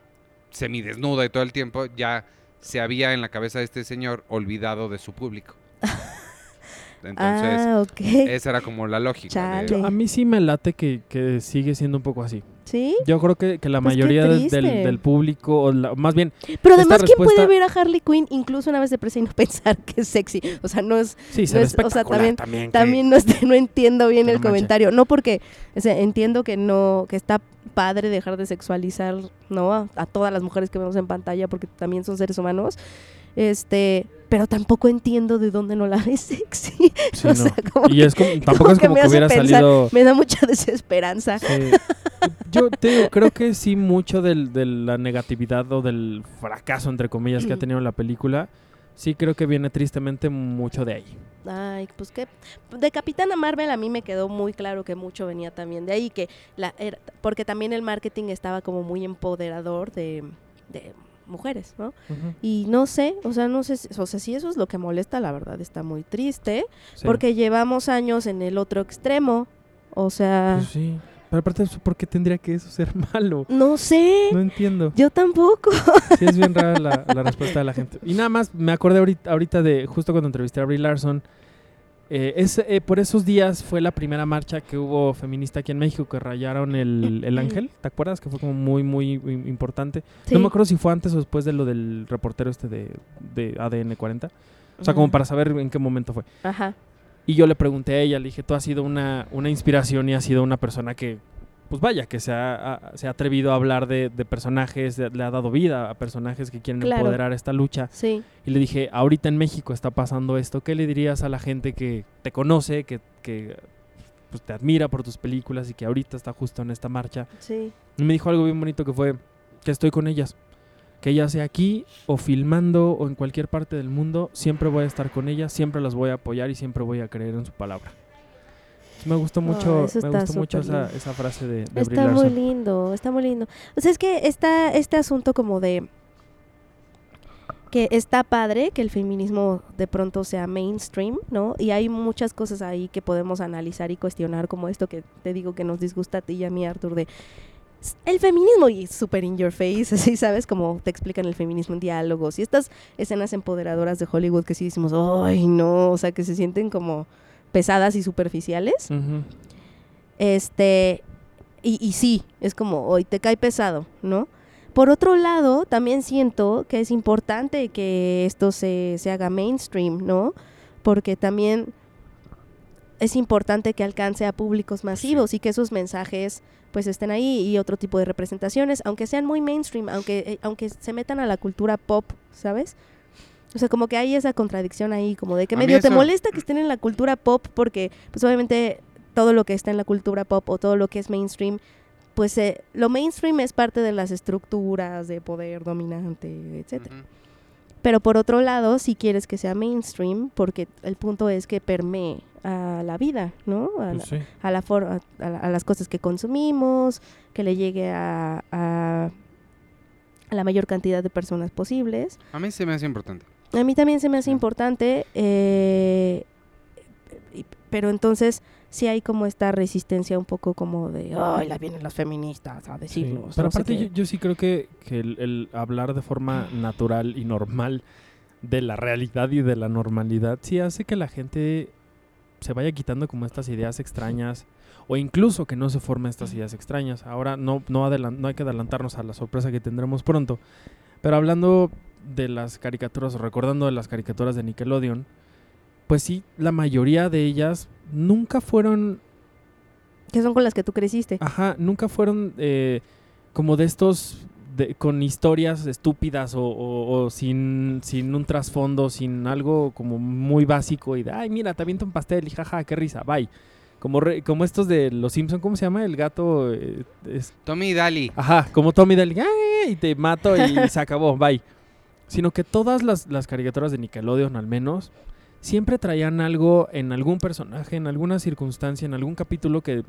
semidesnuda y todo el tiempo, ya se había en la cabeza de este señor olvidado de su público. Entonces, ah, ok. esa era como la lógica. de-. A mí sí me late que, que sigue siendo un poco así. ¿Sí? Yo creo que, que la Pues mayoría del, del- público, o la- más bien, Pero además, ¿quién puede ver a Harley Quinn incluso una vez de presa y no pensar que es sexy? O sea, no es, sí, se No es- o sea, también- también no, este- no entiendo bien el comentario. No porque, o sea, entiendo que no, que está padre dejar de sexualizar, ¿no? A, a todas las mujeres que vemos en pantalla porque también son seres humanos. Este, pero tampoco entiendo de dónde no la ves sexy. Sí, o sea, como Y es como, tampoco es como que hubiera pensar- salido... me da mucha desesperanza. Sí. Yo te digo, creo que sí mucho del- de la negatividad o del fracaso, entre comillas, que ha tenido la película, sí creo que viene tristemente mucho de ahí. Ay, pues que de Capitana Marvel a mí me quedó muy claro que mucho venía también de ahí, que la era- porque también el marketing estaba como muy empoderador de, de mujeres, ¿no? Y no sé, o sea, no sé, si- o sea, si eso es lo que molesta, la verdad está muy triste, Sí. porque llevamos años en el otro extremo. O sea, Pues sí. Pero aparte, ¿por qué tendría que eso ser malo? no sé. No entiendo. Yo tampoco. Sí, es bien rara la, la respuesta de la gente. Y nada más, me acordé ahorita, ahorita de justo cuando entrevisté a Brie Larson. Eh, es, eh, por esos días fue la primera marcha que hubo feminista aquí en México que rayaron el, el ángel. ¿Te acuerdas? Que fue como muy, muy im- importante. Sí. No me acuerdo si fue antes o después de lo del reportero este de, de ADN 40. O sea, como para saber en qué momento fue. Ajá. Y yo le pregunté a ella, le dije, tú has sido una, una inspiración y has sido una persona que, pues vaya, que se ha, se ha atrevido a hablar de, de personajes, le ha dado vida a personajes que quieren Claro. empoderar esta lucha. Sí. Y le dije, ahorita en México está pasando esto, ¿qué le dirías a la gente que te conoce, que, que pues, te admira por tus películas y que ahorita está justo en esta marcha? Sí. Y me dijo algo bien bonito que fue que estoy con ellas. Que ya sea aquí o filmando o en cualquier parte del mundo, siempre voy a estar con ellas, siempre las voy a apoyar y siempre voy a creer en su palabra. Me gustó mucho, me gustó mucho esa, esa frase de, de Brie Está muy lindo, está muy lindo. O sea, es que está este asunto como de que está padre que el feminismo de pronto sea mainstream, ¿no? Y hay muchas cosas ahí que podemos analizar y cuestionar, como esto que te digo que nos disgusta a ti y a mí, Arthur, de el feminismo y super in your face, así, ¿sabes? Como te explican el feminismo en diálogos y estas escenas empoderadoras de Hollywood que sí decimos, ay, no, o sea, que se sienten como pesadas y superficiales. Este, y, y sí, es como, hoy te cae pesado, ¿no? Por otro lado, también siento que es importante que esto se, se haga mainstream, ¿no? Porque también es importante que alcance a públicos masivos y que esos mensajes pues estén ahí y otro tipo de representaciones, aunque sean muy mainstream, aunque, eh, aunque se metan a la cultura pop, ¿sabes? O sea, como que hay esa contradicción ahí, como de que A medio te molesta que estén en la cultura pop porque pues obviamente todo lo que está en la cultura pop o todo lo que es mainstream, pues eh, lo mainstream es parte de las estructuras de poder dominante, etcétera. Pero por otro lado, si quieres que sea mainstream, porque el punto es que permee a la vida, ¿no? A, Pues la- sí. a la for- a, a la- a las cosas que consumimos, que le llegue a, a- a la mayor cantidad de personas posibles. A mí se me hace importante. A mí también se me hace Sí. importante, eh, pero entonces sí hay como esta resistencia un poco como de, ay, la vienen las feministas a Sí, decirnos. Pero no sé aparte qué". yo, yo sí creo que, que el, el hablar de forma natural y normal de la realidad y de la normalidad sí hace que la gente se vaya quitando como estas ideas extrañas o incluso que no se formen estas ideas extrañas. Ahora no, no, no hay que adelantarnos a la sorpresa que tendremos pronto. Pero hablando de las caricaturas o recordando de las caricaturas de Nickelodeon, pues sí, la mayoría de ellas nunca fueron Que son con las que tú creciste. Ajá, nunca fueron eh, como de estos de- con historias estúpidas o, o- o sin, sin un trasfondo, sin algo como muy básico y de, ay, mira, te aviento un pastel y jaja, qué risa, bye. Como, re- como estos de Los Simpson, ¿cómo se llama? El gato... eh, es- Tommy y Dali. ajá, como Tommy Daly, "Ay", y te mato y se acabó, bye. Sino que todas las, las caricaturas de Nickelodeon, al menos, siempre traían algo en algún personaje, en alguna circunstancia, en algún capítulo que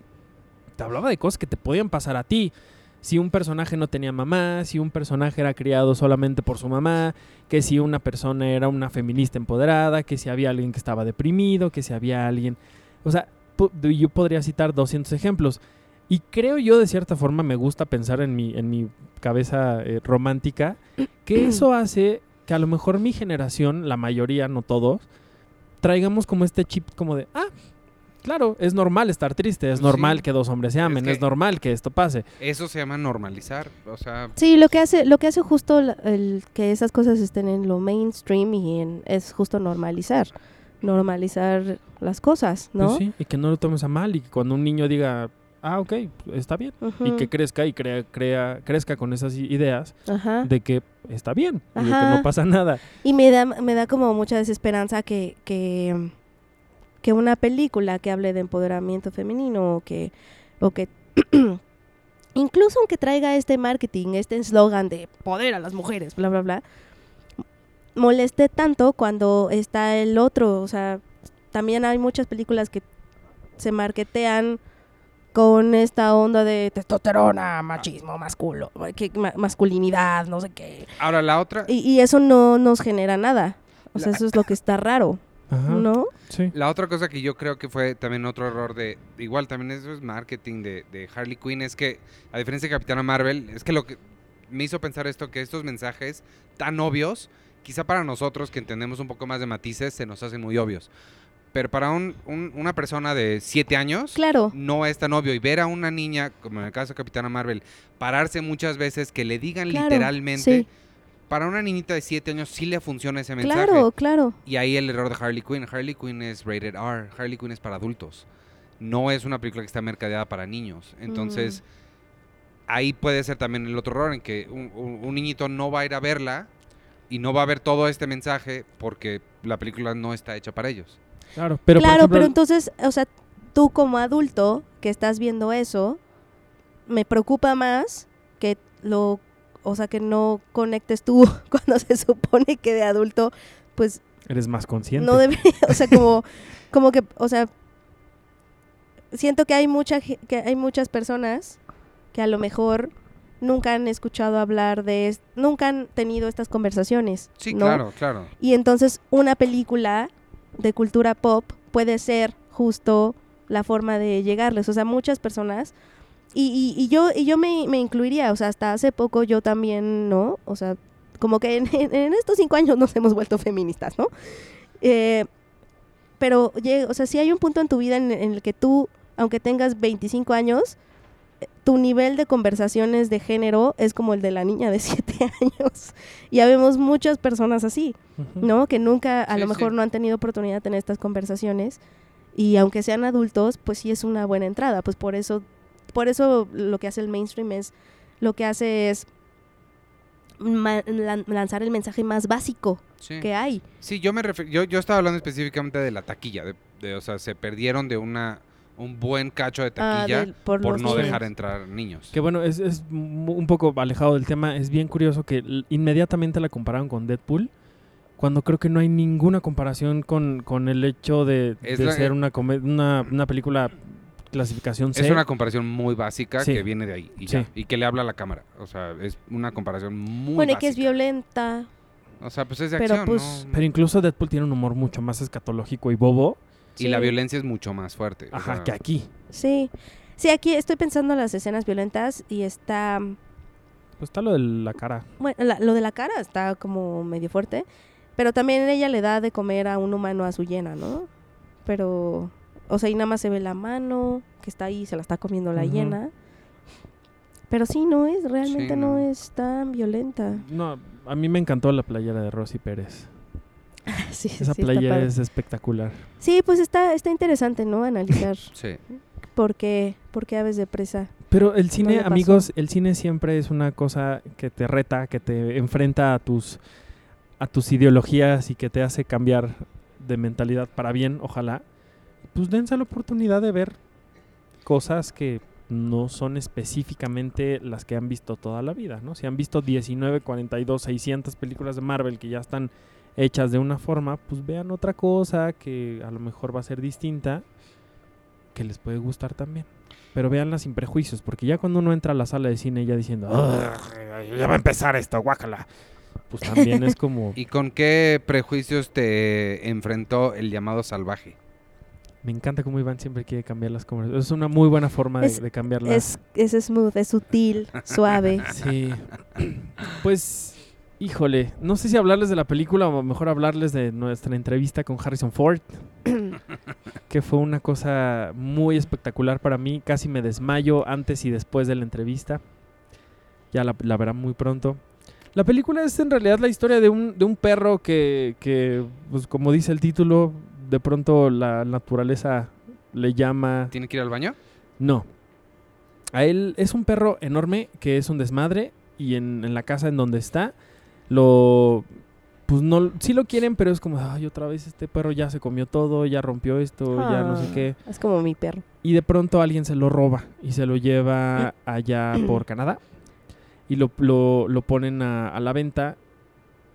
te hablaba de cosas que te podían pasar a ti. Si un personaje no tenía mamá, si un personaje era criado solamente por su mamá, que si una persona era una feminista empoderada, que si había alguien que estaba deprimido, que si había alguien... O sea, yo podría citar 200 ejemplos. Y creo yo, de cierta forma, me gusta pensar en mi, en mi cabeza eh, romántica, que eso hace que a lo mejor mi generación, la mayoría, no todos, traigamos como este chip como de, ah, claro, es normal estar triste, es Sí. normal que dos hombres se amen, es, que- normal que esto pase. Eso se llama normalizar. O sea, Sí, lo que hace, lo que hace justo el que esas cosas estén en lo mainstream y en, es justo normalizar, normalizar las cosas, Pues ¿no? sí, y que no lo tomes a mal y que cuando un niño diga, ah, ok, está bien, y que crezca y crea, crea, crezca con esas ideas Ajá. de que está bien, y de que no pasa nada. Y me da, me da como mucha desesperanza que, que, que una película que hable de empoderamiento femenino o que, o que incluso aunque traiga este marketing, este eslogan de poder a las mujeres, bla, bla, bla, moleste tanto cuando está el otro. O sea, también hay muchas películas que se marketean con esta onda de testosterona, machismo, masculo, que, ma- masculinidad, no sé qué. ahora la otra. Y, y eso no nos genera nada. O sea, La- eso es lo que está raro. Ajá. ¿no? Sí. La otra cosa que yo creo que fue también otro error de, igual también eso es marketing de, de Harley Quinn, es que a diferencia de Capitana Marvel, es que lo que me hizo pensar esto, que estos mensajes tan obvios, quizá para nosotros que entendemos un poco más de matices, se nos hacen muy obvios. Pero para un- un- una persona de 7 años, Claro. no es tan obvio. Y ver a una niña, como en el caso de Capitana Marvel, pararse muchas veces, que le digan Claro, literalmente, sí. para una niñita de 7 años sí le funciona ese mensaje. Claro, claro. Y ahí el error de Harley Quinn. Harley Quinn es rated R. Harley Quinn es para adultos. No es una película que está mercadeada para niños. Entonces, ahí puede ser también el otro error en que un, un- un niñito no va a ir a verla y no va a ver todo este mensaje porque la película no está hecha para ellos. Claro, pero por claro, ejemplo, pero entonces, o sea, tú como adulto que estás viendo eso, me preocupa más que lo, o sea, que no conectes tú cuando se supone que de adulto, pues eres más consciente. no debería, o sea, como, como que, o sea, siento que hay mucha, que hay muchas personas que a lo mejor nunca han escuchado hablar de, nunca han tenido estas conversaciones. Sí, ¿no? claro, claro. Y entonces una película de cultura pop puede ser justo la forma de llegarles. O sea, muchas personas. Y, yo, y yo me, incluiría, o sea, hasta hace poco yo también, ¿no? O sea, como que en, estos cinco años nos hemos vuelto feministas, ¿no? Eh, pero, o sea, si hay un punto en tu vida en, el que tú, aunque tengas 25 años, tu nivel de conversaciones de género es como el de la niña de 7 años. Ya vemos muchas personas así. ¿no? Que nunca, a Sí, lo mejor sí. no han tenido oportunidad de tener estas conversaciones y aunque sean adultos, pues sí es una buena entrada, pues por eso, por eso lo que hace el mainstream es, lo que hace es lanzar el mensaje más básico Sí. que hay. Sí, yo me yo, yo estaba hablando específicamente de la taquilla, de, de- o sea, se perdieron de una un buen cacho de ah, taquilla del- por, no niños. dejar entrar niños. Que bueno, es, es un poco alejado del tema. Es bien curioso que inmediatamente la compararon con Deadpool. Cuando creo que no hay ninguna comparación con, con el hecho de, de la- ser una, come- una, una película clasificación C. Es una comparación muy básica Sí. que viene de ahí y, Sí. ya, y que le habla a la cámara. O sea, es una comparación muy Bueno, y básica. que es violenta. O sea, pues es de Pero, acción, pues, ¿no? Pero incluso Deadpool tiene un humor mucho más escatológico y bobo. Y la violencia es mucho más fuerte. o Ajá, sea, que aquí. Sí. Sí, aquí estoy pensando en las escenas violentas y está... Pues está lo de la cara. Bueno, la- lo de la cara está como medio fuerte, pero también ella le da de comer a un humano a su llena, ¿no? Pero, o sea, y nada más se ve la mano que está ahí, se la está comiendo la hiena. Pero sí, no es, realmente Sí, no. no. es tan violenta. No, a mí me encantó la playera de Rosy Pérez. sí, Esa sí, padre. es espectacular. Sí, pues está, está interesante, ¿no? Analizar Sí. por qué, por qué aves de presa. Pero el cine, amigos, el cine siempre es una cosa que te reta, que te enfrenta a tus a tus ideologías y que te hace cambiar de mentalidad para bien, ojalá. Pues dense la oportunidad de ver cosas que no son específicamente las que han visto toda la vida, ¿no? Si han visto 19, 42, 600 películas de Marvel que ya están hechas de una forma, pues vean otra cosa que a lo mejor va a ser distinta, que les puede gustar también. Pero véanla sin prejuicios, porque ya cuando uno entra a la sala de cine ya diciendo, "Ugh, ya va a empezar esto, guácala. Pues también es como, ¿Y con qué prejuicios te enfrentó el llamado salvaje? me encanta cómo Iván siempre quiere cambiar las conversaciones. Es una muy buena forma de cambiarlas. Es, es smooth, es sutil, suave. Sí. Pues, híjole, no sé si hablarles de la película o mejor hablarles de nuestra entrevista con Harrison Ford, que fue una cosa muy espectacular para mí. Casi me desmayo antes y después de la entrevista. Ya la, la verán muy pronto. La película es en realidad la historia de un, de un perro que, que, pues como dice el título, de pronto la naturaleza le llama ¿Tiene que ir al baño? no. A él es un perro enorme que es un desmadre y en, en la casa en donde está lo pues no sí lo quieren, pero es como, ay, otra vez este perro ya se comió todo, ya rompió esto, ya no sé Ah, qué. Es como mi perro. Y de pronto alguien se lo roba y se lo lleva allá por Canadá y lo, lo, lo ponen a, a la venta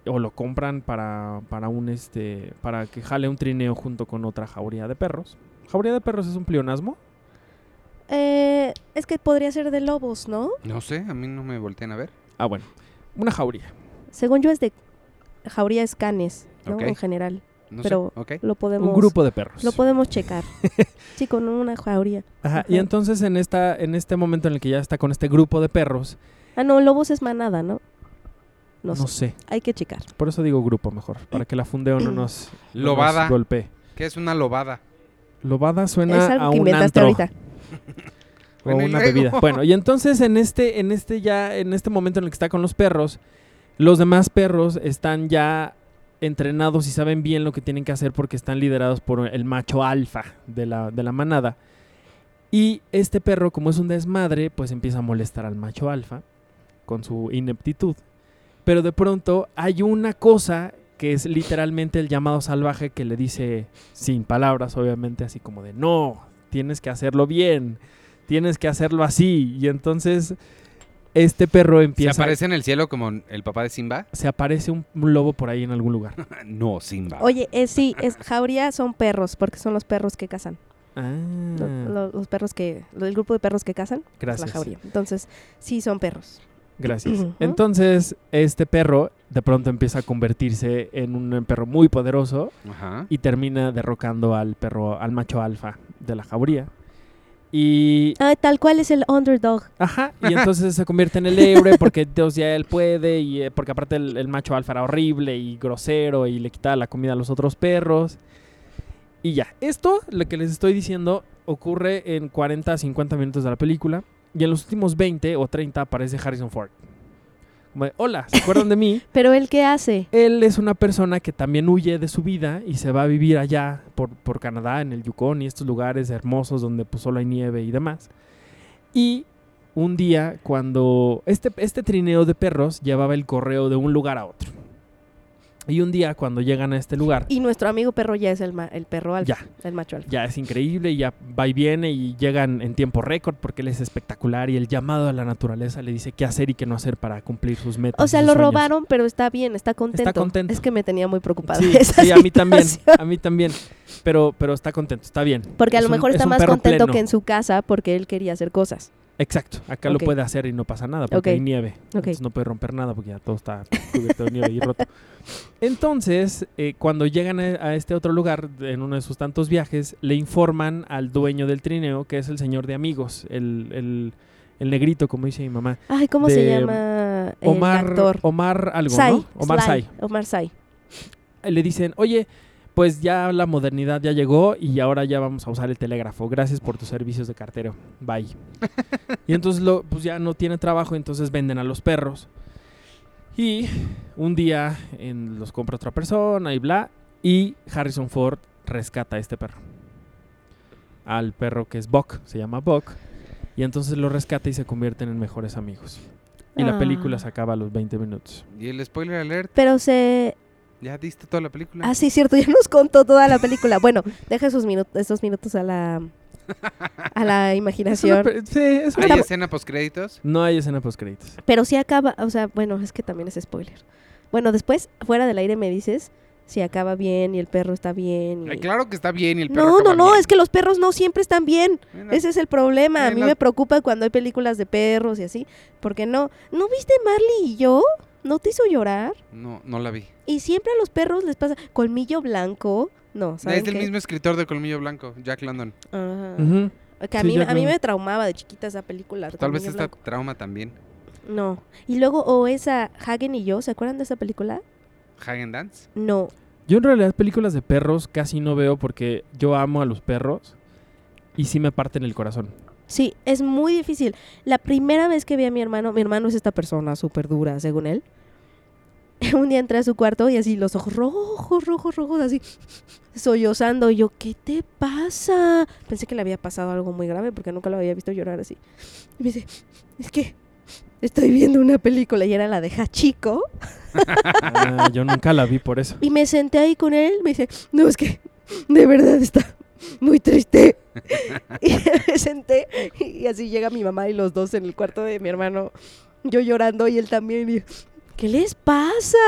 o lo compran para, para un este para que jale un trineo junto con otra jauría de perros. Jauría de perros es un pleonasmo. Eh, es que podría ser de lobos, ¿no? No sé, a mí no me voltean a ver. Ah, bueno. Una jauría. Según yo es de jauría es canes, ¿no? En general. No pero sé. Ok. lo podemos Un grupo de perros. lo podemos checar. sí, con una jauría. Ajá, Y entonces en esta, en este momento en el que ya está con este grupo de perros, Ah, no, lobos es manada, ¿no? No, no, sé. sé. Hay que checar. Por eso digo grupo mejor, para que la fundeo no nos, no nos Lobada. golpee. ¿Qué es una lobada? Lobada suena es a algo que un antro ahorita. o Bueno, y una bebida. Bueno, y entonces en este, en este ya, en este momento en el que está con los perros, los demás perros están ya entrenados y saben bien lo que tienen que hacer porque están liderados por el macho alfa de la, de la manada. Y este perro, como es un desmadre, pues empieza a molestar al macho alfa con su ineptitud. Pero de pronto hay una cosa que es literalmente el llamado salvaje que le dice, sin palabras obviamente, así como de, no, tienes que hacerlo bien, tienes que hacerlo así. Y entonces este perro ¿Se empieza... aparece en el cielo como el papá de Simba? se aparece un, lobo por ahí en algún lugar. no, Simba. Oye, eh, sí, es, jauría son perros, porque son los perros que cazan. Ah, Lo- lo- los perros que, lo- el grupo de perros que cazan es la gracias. jauría. Entonces, sí son perros. Gracias. Entonces, este perro de pronto empieza a convertirse en un perro muy poderoso Ajá. y termina derrocando al perro, al macho alfa de la jauría. Y Ah, tal cual es el underdog. Ajá, y entonces se convierte en el héroe porque entonces ya él puede y eh, porque aparte el, el macho alfa era horrible y grosero y le quitaba la comida a los otros perros. Y ya, esto, lo que les estoy diciendo, ocurre en 40 a 50 minutos de la película y en los últimos 20 o 30 aparece Harrison Ford. Hola, ¿se acuerdan de mí? Pero él qué hace? Él es una persona que también huye de su vida y se va a vivir allá por, por Canadá, en el Yukon y estos lugares hermosos donde pues solo hay nieve y demás. Y un día cuando este, este trineo de perros llevaba el correo de un lugar a otro. Y un día cuando llegan a este lugar, Y nuestro amigo perro ya es el, ma- el perro alfa, Ya. el macho alfa. ya es increíble ya va y viene y llegan en tiempo récord porque él es espectacular y el llamado a la naturaleza le dice qué hacer y qué no hacer para cumplir sus metas. O sea, lo sueños. robaron, pero está bien, está contento. contento. Es que me tenía muy preocupada. Sí, esa sí, a mí también, a mí también. Pero, pero está contento, está bien. Porque a Es lo un- mejor es está un más contento pleno. que en su casa porque él quería hacer cosas. Exacto, acá lo puede hacer y no pasa nada porque hay nieve. Entonces no puede romper nada porque ya todo está cubierto de nieve y roto. Entonces, eh, cuando llegan a, a este otro lugar, en uno de sus tantos viajes, le informan al dueño del trineo, que es el señor de amigos, el, el- el negrito, como dice mi mamá. Ay, ¿cómo se llama el Omar, actor? Omar algo, Sai, ¿no? Omar Sai. Omar Sai. le dicen, oye, pues ya la modernidad ya llegó y ahora ya vamos a usar el telégrafo. Gracias por tus servicios de cartero. Bye. y entonces lo, pues ya no tiene trabajo, entonces venden a los perros. Y un día en- los compra otra persona y bla. Y Harrison Ford rescata a este perro. Al perro que es Buck, se llama Buck. Y entonces lo rescata y se convierten en mejores amigos. Y la Ah. película se acaba a los 20 minutos. Y el spoiler alert, Pero se... ya diste toda la película. Ah, sí, cierto, ya nos contó toda la película. Bueno, deja esos, minutos esos minutos a la, a la Es una imaginación. sí, es ¿Hay escena post créditos? No hay escena post créditos. Pero sí acaba, o sea, bueno, es que también es spoiler. Bueno, después, fuera del aire me dices si acaba bien y el perro está bien. y- Ay, claro que está bien y el perro No, no, acaba no, bien. es que los perros no siempre están bien. Ese es el problema. A mí me preocupa cuando hay películas de perros y así. Porque no, ¿no viste Marley y yo? ¿No te hizo llorar? No, no la vi. Y siempre a los perros les pasa colmillo blanco. No, ¿saben Es del qué? mismo escritor de Colmillo Blanco, Jack London. Ajá. Ujú. Que a, Sí, mí, a mí me traumaba de chiquita esa película. Tal vez Colmillo esta Blanco. trauma también. No. Y luego, o esa Hagen y yo, ¿se acuerdan de esa película? Hagen Dance. No. Yo en realidad películas de perros casi no veo porque yo amo a los perros y sí me parten el corazón. Sí, es muy difícil. La primera vez que vi a mi hermano, mi hermano es esta persona súper dura, según él. Un día entré a su cuarto y así los ojos rojos, rojos, rojos, así sollozando. Y yo, ¿qué te pasa? Pensé que le había pasado algo muy grave porque nunca lo había visto llorar así. Y me dice, es que estoy viendo una película y era la de Hachiko. Ah, yo nunca la vi por eso. Y me senté ahí con él. Me dice, no, es que de verdad está muy triste. y me senté y así llega mi mamá y los dos en el cuarto de mi hermano, yo llorando y él también. Y ¿qué les pasa?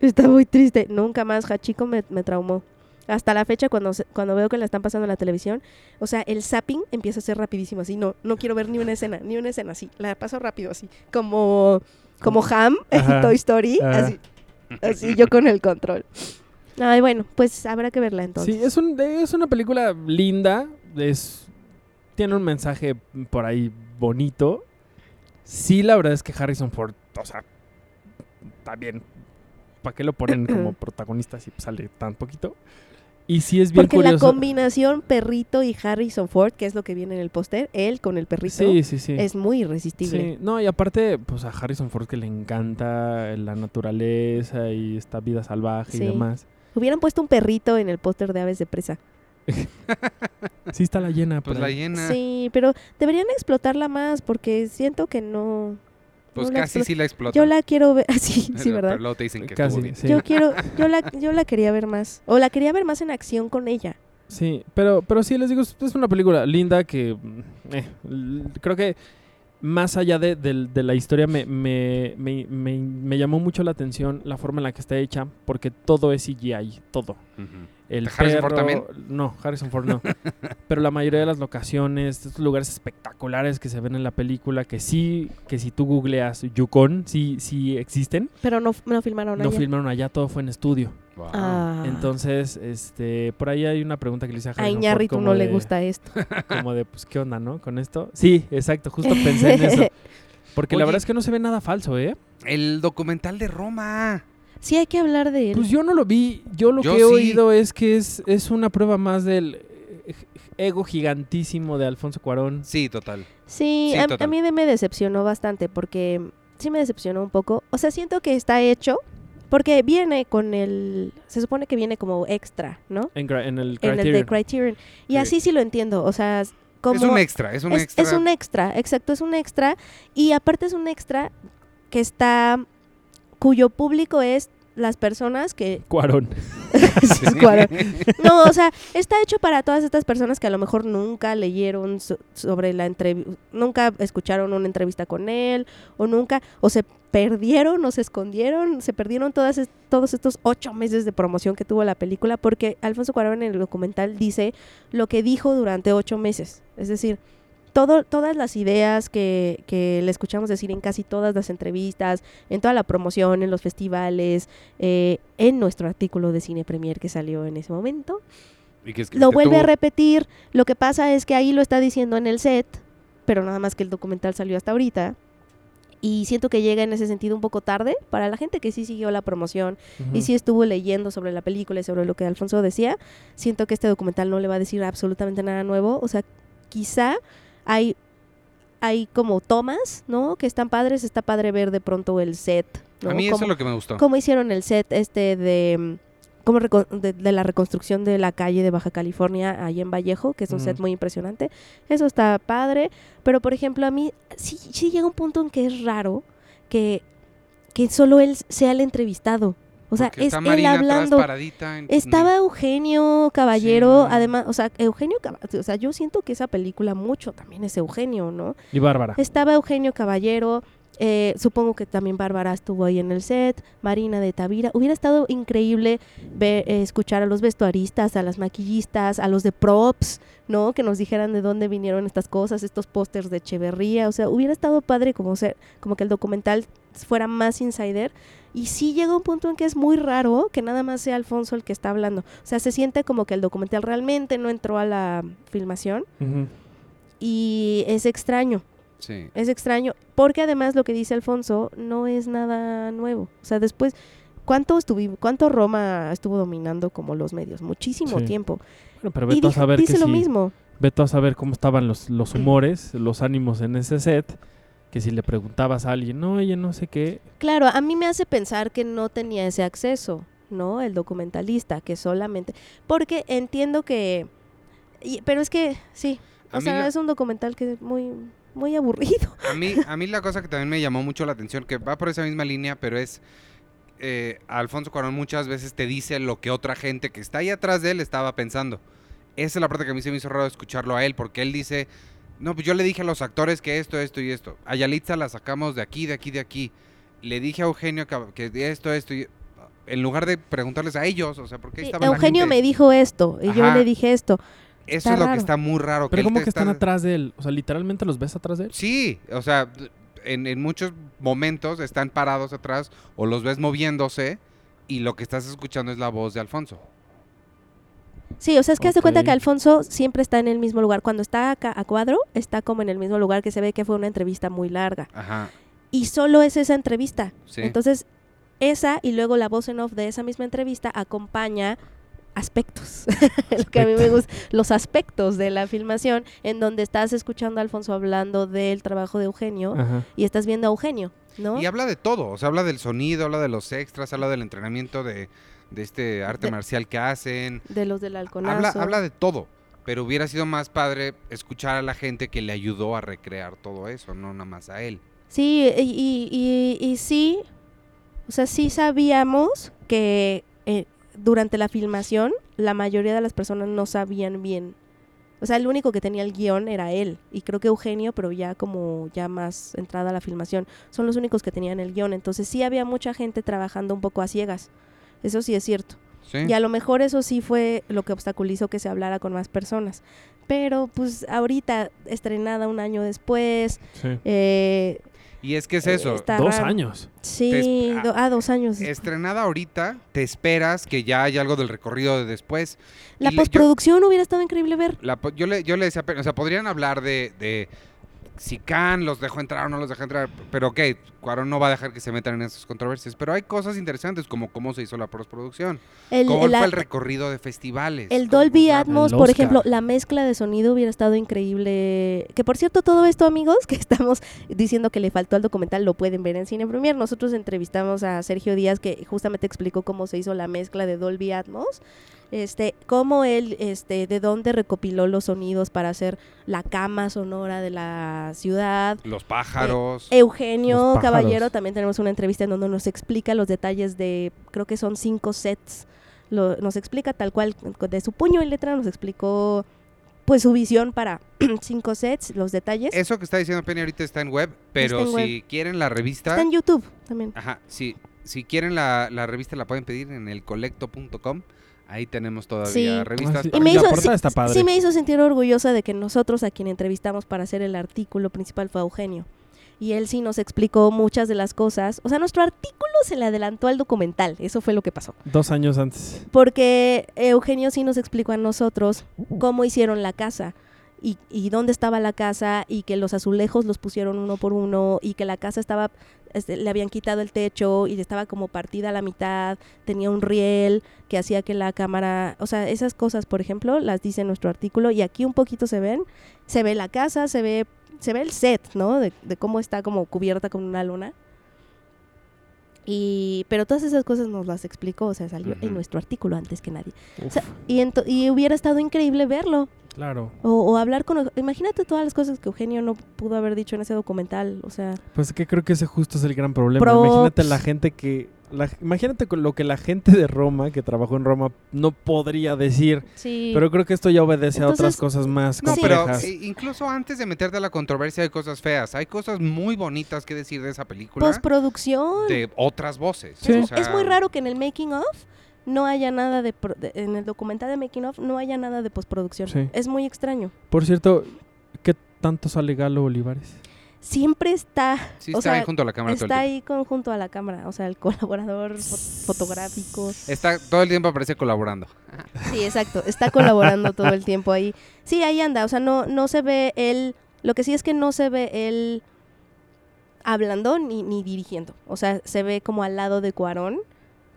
Está muy triste. Nunca más Hachiko me, me traumó. Hasta la fecha, cuando, cuando veo que la están pasando en la televisión, o sea, el zapping empieza a ser rapidísimo, así, no, no quiero ver ni una escena, ni una escena, así, la paso rápido, así, como, como Ham en. Toy Story, Ajá. así, así yo con el control. Ay, bueno, pues habrá que verla entonces. Sí, es, un, es una película linda. Es, tiene un mensaje por ahí bonito. Sí, la verdad es que Harrison Ford, o sea, está bien. ¿Para qué lo ponen como protagonista si sale tan poquito? Y sí es bien Porque la combinación perrito y Harrison Ford, que es lo que viene en el póster, él con el perrito, Sí, sí, sí. es muy irresistible. Sí, no, y aparte, pues a Harrison Ford que le encanta la naturaleza y esta vida salvaje y demás. Hubieran puesto un perrito en el póster de Aves de Presa. Sí está la llena. Pues la ahí. llena. Sí, pero deberían explotarla más porque siento que no... Pues no la casi explo- sí la explota. Yo la quiero ver, sí, sí, ¿verdad? Pero luego te dicen que Casi, bien. sí. Yo quiero, yo la, yo la quería ver más. O la quería ver más en acción con ella. Sí, pero, pero sí, les digo, es una película linda que eh, creo que más allá de, del- de la historia me, me, me- me- llamó mucho la atención la forma en la que está hecha, porque todo es CGI, todo. El ¿De Harrison Ford perro- también? No, Harrison Ford no. Pero la mayoría de las locaciones, estos lugares espectaculares que se ven en la película, que sí, que si tú googleas Yukon, sí, sí existen. Pero no, no filmaron No allá. filmaron allá, todo fue en estudio. Wow. Ah. Entonces, este, por ahí hay una pregunta que le hice a a Harrison Ford Iñárritu no le gusta esto. Como de, pues, ¿qué onda, no? Con esto. Sí, exacto, justo pensé en eso. Porque la verdad es que no se ve nada falso, ¿eh? El documental de Roma. Sí, hay que hablar de él. Pues yo no lo vi. Yo lo Yo que he sí. oído es que es, es una prueba más del eh, ego gigantísimo de Alfonso Cuarón. Sí, total. Sí, Sí, a, total. a mí de- me decepcionó bastante porque sí me decepcionó un poco. O sea, siento que está hecho porque viene con el... Se supone que viene como extra, ¿no? En, en el En el de Criterion. Criterion. Y Sí. así sí lo entiendo. O sea, como... Es un extra, es un es, extra. es un extra, exacto, es un extra. Y aparte es un extra que está... cuyo público es las personas que... Cuarón. Sí, Cuarón. No, o sea, está hecho para todas estas personas que a lo mejor nunca leyeron so- sobre la entrevista, nunca escucharon una entrevista con él, o nunca, o se perdieron, o se escondieron, se perdieron todas es- todos estos ocho meses de promoción que tuvo la película, porque Alfonso Cuarón en el documental dice lo que dijo durante ocho meses. Es decir, todo, todas las ideas que, que le escuchamos decir en casi todas las entrevistas, en toda la promoción, en los festivales, eh, en nuestro artículo de Cine Premier que salió en ese momento, Y que lo vuelve a repetir. Lo que pasa es que ahí lo está diciendo en el set, pero nada más que el documental salió hasta ahorita. Y siento que llega en ese sentido un poco tarde para la gente que sí siguió la promoción y sí estuvo leyendo sobre la película y sobre lo que Alfonso decía. Siento que este documental no le va a decir absolutamente nada nuevo. O sea, quizá hay, hay como tomas, ¿no? Que están padres. Está padre ver de pronto el set. ¿no? A mí eso es lo que me gustó. cómo hicieron el set este de mm, reco- de, de la reconstrucción de la calle de Baja California ahí en Vallejo, que es un set muy impresionante. Eso está padre, pero por ejemplo, a mí sí, sí llega un punto en que es raro que, que solo él sea el entrevistado. O sea, Porque es está él Marina hablando. paradita en- Estaba Eugenio Caballero, Sí. además, o sea, Eugenio Caba- o sea, yo siento que esa película mucho también es Eugenio, ¿no? Y Bárbara. Estaba Eugenio Caballero, eh, supongo que también Bárbara estuvo ahí en el set, Marina de Tavira. Hubiera estado increíble ver, eh, escuchar a los vestuaristas, a las maquillistas, a los de props, ¿no? Que nos dijeran de dónde vinieron estas cosas, estos pósters de Echeverría. O sea, hubiera estado padre como, ser, como que el documental fuera más insider. Y sí llega un punto en que es muy raro que nada más sea Alfonso el que está hablando. O sea, se siente como que el documental realmente no entró a la filmación y es extraño. Sí. Es extraño, porque además lo que dice Alfonso no es nada nuevo. O sea, después, ¿cuánto, estuvi- cuánto Roma estuvo dominando como los medios? Muchísimo Sí. tiempo. Bueno, pero y a saber dice que lo sí. mismo. Vete a saber cómo estaban los, los humores, los ánimos en ese set. Que si le preguntabas a alguien, no, oye, no sé qué. Claro, a mí me hace pensar que no tenía ese acceso, ¿no? El documentalista, que solamente... Porque entiendo que... y- pero es que, sí. O sea, la- es un documental que es muy, muy aburrido. A mí, a mí la cosa que también me llamó mucho la atención, que va por esa misma línea, pero es eh, Alfonso Cuarón muchas veces te dice lo que otra gente que está ahí atrás de él estaba pensando. Esa es la parte que a mí se me hizo raro escucharlo a él, porque él dice, no, pues yo le dije a los actores que esto, esto y esto. A Yalitza la sacamos de aquí, de aquí, de aquí. Le dije a Eugenio que, que esto, esto y... En lugar de preguntarles a ellos, o sea, ¿por qué Sí, estaba la Eugenio gente? me dijo esto y yo le dije esto. Eso está es lo raro. que está muy raro. Pero él ¿cómo te que están está- atrás de él? O sea, literalmente los ves atrás de él. Sí, o sea, en, en muchos momentos están parados atrás o los ves moviéndose y lo que estás escuchando es la voz de Alfonso. Sí, o sea, es que haz de cuenta que Alfonso siempre está en el mismo lugar. Cuando está acá a cuadro, está como en el mismo lugar que se ve que fue una entrevista muy larga. Ajá. Y solo es esa entrevista. Sí. Entonces, esa y luego la voz en off de esa misma entrevista acompaña aspectos, lo que a mí me gusta, los aspectos de la filmación en donde estás escuchando a Alfonso hablando del trabajo de Eugenio Ajá. y estás viendo a Eugenio, ¿no? Y habla de todo, o sea, habla del sonido, habla de los extras, habla del entrenamiento de, de este arte De- marcial que hacen. De los del halconazo. Habla, habla de todo, pero hubiera sido más padre escuchar a la gente que le ayudó a recrear todo eso, no nada más a él. Sí, y, y- y- y sí, o sea, sí sabíamos que eh, durante la filmación la mayoría de las personas no sabían bien. O sea, el único que tenía el guion era él. Y creo que Eugenio, pero ya como ya más entrada a la filmación, son los únicos que tenían el guion. Entonces sí había mucha gente trabajando un poco a ciegas. Eso sí es cierto. ¿Sí? Y a lo mejor eso sí fue lo que obstaculizó que se hablara con más personas. Pero pues ahorita, estrenada un año después, Sí. eh, Y es que es eso, está Dos raro. años. Sí, do- ah, dos años. estrenada ahorita, te esperas que ya haya algo del recorrido de después. La y le- yo- postproducción hubiera estado increíble ver. La po- yo, le, yo le decía, o sea, podrían hablar de, de si Khan los dejó entrar o no los dejó entrar, pero ok, Cuarón no va a dejar que se metan en esas controversias, pero hay cosas interesantes como cómo se hizo la postproducción, El, cómo fue el recorrido de festivales. el Dolby Atmos, El por ejemplo, la mezcla de sonido hubiera estado increíble. Que por cierto, todo esto, amigos, que estamos diciendo que le faltó al documental, lo pueden ver en Cine Premier. Nosotros entrevistamos a Sergio Díaz, que justamente explicó cómo se hizo la mezcla de Dolby Atmos. Este, cómo él, este, de dónde recopiló los sonidos para hacer la cama sonora de la ciudad. Los pájaros. Eugenio Los pájaros. Caballero, también tenemos una entrevista en donde nos explica los detalles de, creo que son cinco sets. Lo- nos explica tal cual, de su puño y letra, nos explicó pues su visión para cinco sets, los detalles. Eso que está diciendo Penny ahorita está en web, pero en si quieren la revista, Está en YouTube también. ajá, si, si quieren la, la revista la pueden pedir en el colecto.com. Ahí tenemos todavía Sí. revistas. Ah, sí. Y me la hizo, portada sí, está padre. sí me hizo sentir orgullosa de que nosotros a quien entrevistamos para hacer el artículo principal fue a Eugenio. Y él sí nos explicó muchas de las cosas. O sea, nuestro artículo se le adelantó al documental. Eso fue lo que pasó. Dos años antes. Porque Eugenio sí nos explicó a nosotros cómo hicieron la casa y, y dónde estaba la casa y que los azulejos los pusieron uno por uno y que la casa estaba, este, le habían quitado el techo y estaba como partida a la mitad, tenía un riel que hacía que la cámara, o sea, esas cosas, por ejemplo, las dice nuestro artículo y aquí un poquito se ven, se ve la casa, se ve, se ve el set, ¿no? De, de cómo está como cubierta con una luna. Y, pero todas esas cosas nos las explicó, o sea, salió en nuestro artículo antes que nadie. O sea, y hubiera estado increíble verlo. Claro. O, o hablar con... Imagínate todas las cosas que Eugenio no pudo haber dicho en ese documental. O sea, Pues es que creo que ese justo es el gran problema. Props. Imagínate la gente que... la- imagínate con lo que la gente de Roma, que trabajó en Roma, no podría decir. sí. Pero creo que esto ya obedece a otras cosas más No, complejas. eh, incluso antes de meterte a la controversia hay cosas feas. Hay cosas muy bonitas que decir de esa película. Postproducción. de otras voces. Sí. o sea, Es muy raro que en el making of no haya nada de, pro- de- en el documental de making of no haya nada de postproducción. Sí. Es muy extraño. Por cierto, ¿qué tanto sale Galo Olivares? Siempre está, Sí, o está sea, ahí junto a la cámara todo el está ahí con, junto a la cámara, o sea, el colaborador fo- fotográfico. Está todo el tiempo aparece colaborando. Sí, exacto. Está colaborando todo el tiempo ahí. Sí, ahí anda. O sea, no, no se ve él. Lo que sí es que no se ve él hablando ni, ni dirigiendo. O sea, se ve como al lado de Cuarón.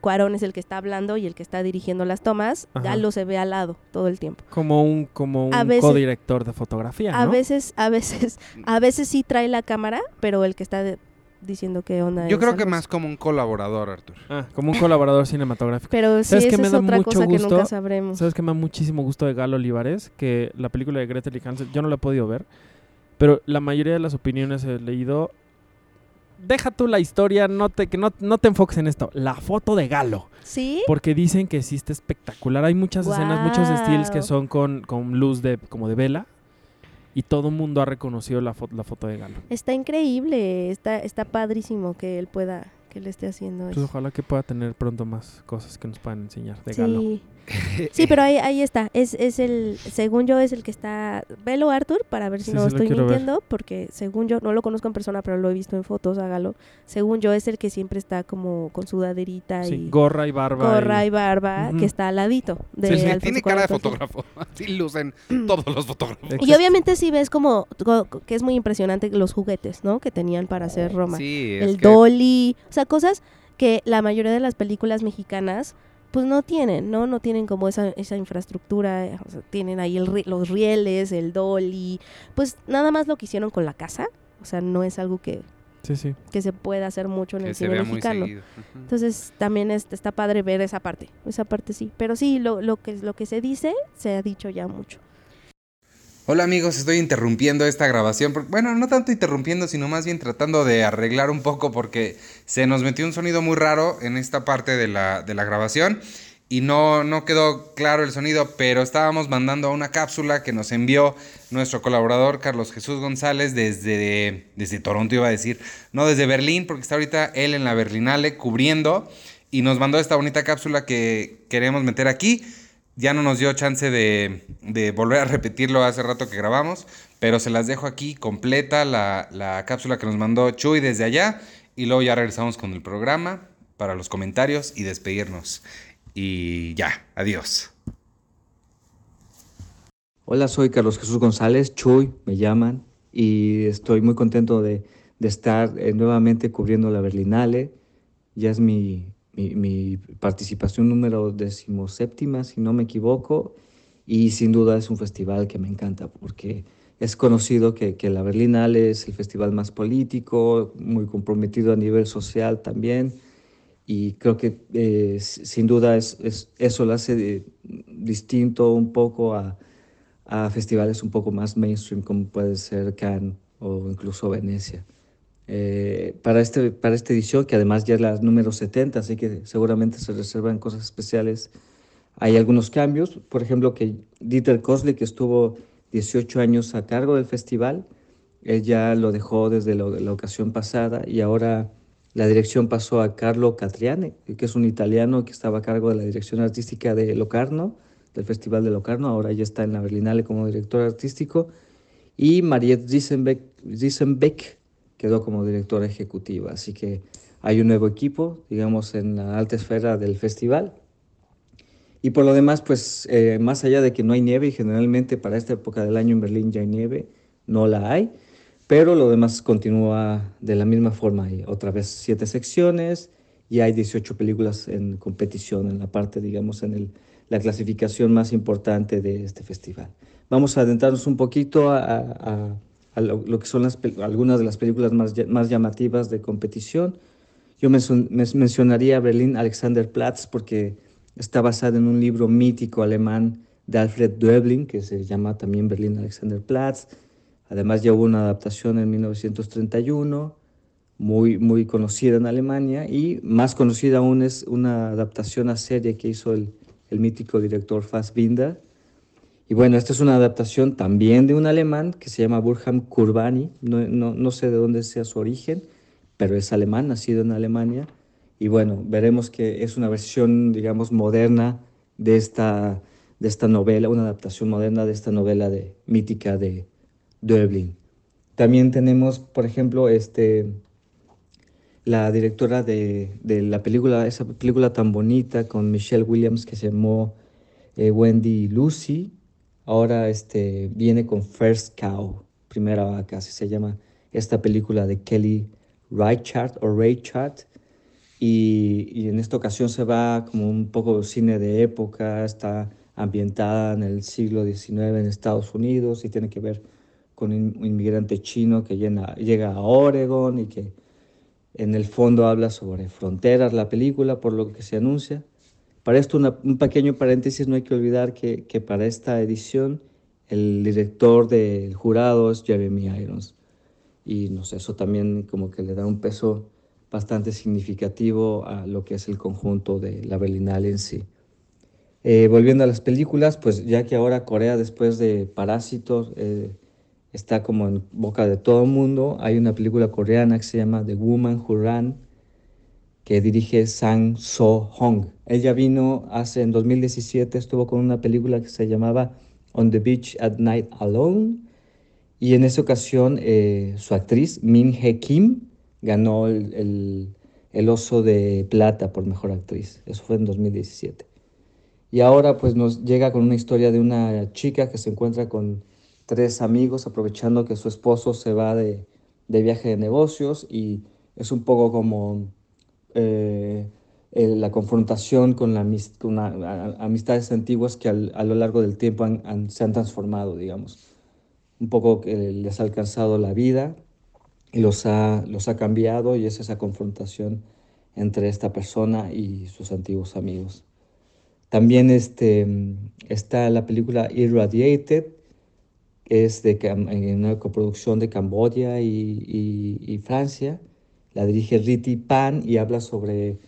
Cuarón es el que está hablando y el que está dirigiendo las tomas. Ajá. Galo se ve al lado todo el tiempo. Como un, como A un veces- codirector de fotografía, A ¿no? veces, a veces, a veces sí trae la cámara, pero el que está de- diciendo qué onda. Yo es creo que más como un colaborador, Artur. Ah, como un colaborador cinematográfico. Pero sí, ¿Sabes esa me es da otra mucho cosa que gusto? nunca sabremos. ¿Sabes qué me da muchísimo gusto de Galo Olivares? Que la película de Gretel y Hansel, yo no la he podido ver, pero la mayoría de las opiniones he leído. Deja tú la historia, no te, que no, no te enfoques en esto. La foto de Galo. ¿Sí? Porque dicen que sí está espectacular. Hay muchas escenas, muchos estilos que son con, con luz de como de vela. Y todo el mundo ha reconocido la, fo- la foto de Galo. Está increíble, está, está padrísimo que él pueda, que él esté haciendo Pues eso. ojalá que pueda tener pronto más cosas que nos puedan enseñar de Galo. Sí, pero ahí, ahí está. Es, es el, según yo, es el que está. Velo, Arthur, para ver si Sí, no sí estoy ver. mintiendo, porque según yo, no lo conozco en persona, pero lo he visto en fotos, hágalo. Según yo, es el que siempre está como con sudaderita Sí, y gorra y barba. gorra y- y barba, que está al ladito de Sí, tiene cara de fotógrafo. Así lucen todos los fotógrafos. Y obviamente sí ves como co- que es muy impresionante los juguetes, ¿no? Que tenían para hacer Roma. Sí, es el que- dolly, o sea, cosas que la mayoría de las películas mexicanas pues no tienen, ¿no? No tienen como esa, esa infraestructura, eh, o sea, tienen ahí el ri- los rieles, el dolly, pues nada más lo que hicieron con la casa, o sea, no es algo que, Sí, sí. que se pueda hacer mucho en que el cine mexicano. Entonces también es- está padre ver esa parte, esa parte sí, pero sí, lo, lo, que, lo que se dice, se ha dicho ya mucho. Hola amigos, estoy interrumpiendo esta grabación. Bueno, no tanto interrumpiendo, sino más bien tratando de arreglar un poco porque se nos metió un sonido muy raro en esta parte de la, de la grabación y no, no quedó claro el sonido, pero estábamos mandando una cápsula que nos envió nuestro colaborador Carlos Jesús González desde, desde Toronto, iba a decir, no desde Berlín, porque está ahorita él en la Berlinale cubriendo y nos mandó esta bonita cápsula que queremos meter aquí. Ya no nos dio chance de, de volver a repetirlo hace rato que grabamos, pero se las dejo aquí completa la, la cápsula que nos mandó Chuy desde allá y luego ya regresamos con el programa para los comentarios y despedirnos. Y ya, adiós. Hola, soy Carlos Jesús González, Chuy, me llaman, y estoy muy contento de, de estar eh, nuevamente cubriendo la Berlinale. Ya es mi, mi, mi participación número decimoséptima, si no me equivoco, y sin duda es un festival que me encanta porque es conocido que, que la Berlinale es el festival más político, muy comprometido a nivel social también, y creo que eh, sin duda es, es- eso lo hace de- distinto un poco a, a festivales un poco más mainstream como puede ser Cannes o incluso Venecia. Eh, para, este, para esta edición, que además ya es la número 70, así que seguramente se reservan cosas especiales, hay algunos cambios. Por ejemplo, que Dieter Kosley, que estuvo 18 años a cargo del festival, él ya lo dejó desde lo- la ocasión pasada y ahora la dirección pasó a Carlo Catriani, que es un italiano que estaba a cargo de la dirección artística de Locarno, del Festival de Locarno, ahora ya está en la Berlinale como director artístico, y Mariette Riesenbeck quedó como directora ejecutiva. Así que hay un nuevo equipo, digamos, en la alta esfera del festival. Y por lo demás, pues eh, más allá de que no hay nieve, y generalmente para esta época del año en Berlín ya hay nieve, no la hay, pero lo demás continúa de la misma forma. Hay otra vez siete secciones y hay 18 películas en competición en la parte, digamos, en el, la clasificación más importante de este festival. Vamos a adentrarnos un poquito a, a- a lo, lo que son las, algunas de las películas más, más llamativas de competición. Yo mencionaría Berlín Alexanderplatz porque está basada en un libro mítico alemán de Alfred Döblin que se llama también Berlín Alexanderplatz. Además ya hubo una adaptación en 1931, muy, muy conocida en Alemania y más conocida aún es una adaptación a serie que hizo el, el mítico director Fassbinder. Y bueno, esta es una adaptación también de un alemán que se llama Burkham Kurbani, no, no, no sé de dónde sea su origen, pero es alemán, nacido en Alemania. Y bueno, veremos que es una versión, digamos, moderna de esta, de esta novela, una adaptación moderna de esta novela de, mítica de Döblin. También tenemos, por ejemplo, este, la directora de, de la película, esa película tan bonita con Michelle Williams que se llamó eh, Wendy Lucy. Ahora este, viene con First Cow, primera vaca, así se llama esta película de Kelly Reichardt o Reichardt. Y, en esta ocasión se va como un poco cine de época, está ambientada en el siglo XIX en Estados Unidos y tiene que ver con un inmigrante chino que llega a Oregon y que en el fondo habla sobre fronteras la película, por lo que se anuncia. Para esto, un pequeño paréntesis, no hay que olvidar que, que para esta edición el director del jurado es Jeremy Irons. Y no sé, eso también como que le da un peso bastante significativo a lo que es el conjunto de la Berlinale en sí. Eh, volviendo a las películas, pues ya que ahora Corea después de Parásitos eh, está como en boca de todo el mundo, hay una película coreana que se llama The Woman Who Ran, que dirige Sang So Hong. Ella vino hace en 2017, estuvo con una película que se llamaba On the Beach at Night Alone. Y en esa ocasión eh, su actriz, Min Hee Kim, ganó el, el, el, oso de plata por mejor actriz. Eso fue en 2017. Y ahora pues nos llega con una historia de una chica que se encuentra con tres amigos aprovechando que su esposo se va de, de viaje de negocios y es un poco como eh, la confrontación con, la, con amistades antiguas que al, a lo largo del tiempo han, han, se han transformado, digamos. Un poco que les ha alcanzado la vida y los ha, los ha cambiado y es esa confrontación entre esta persona y sus antiguos amigos. También este, está la película Irradiated, que es de una coproducción de Camboya y, y, y Francia. La dirige Riti Pan y habla sobre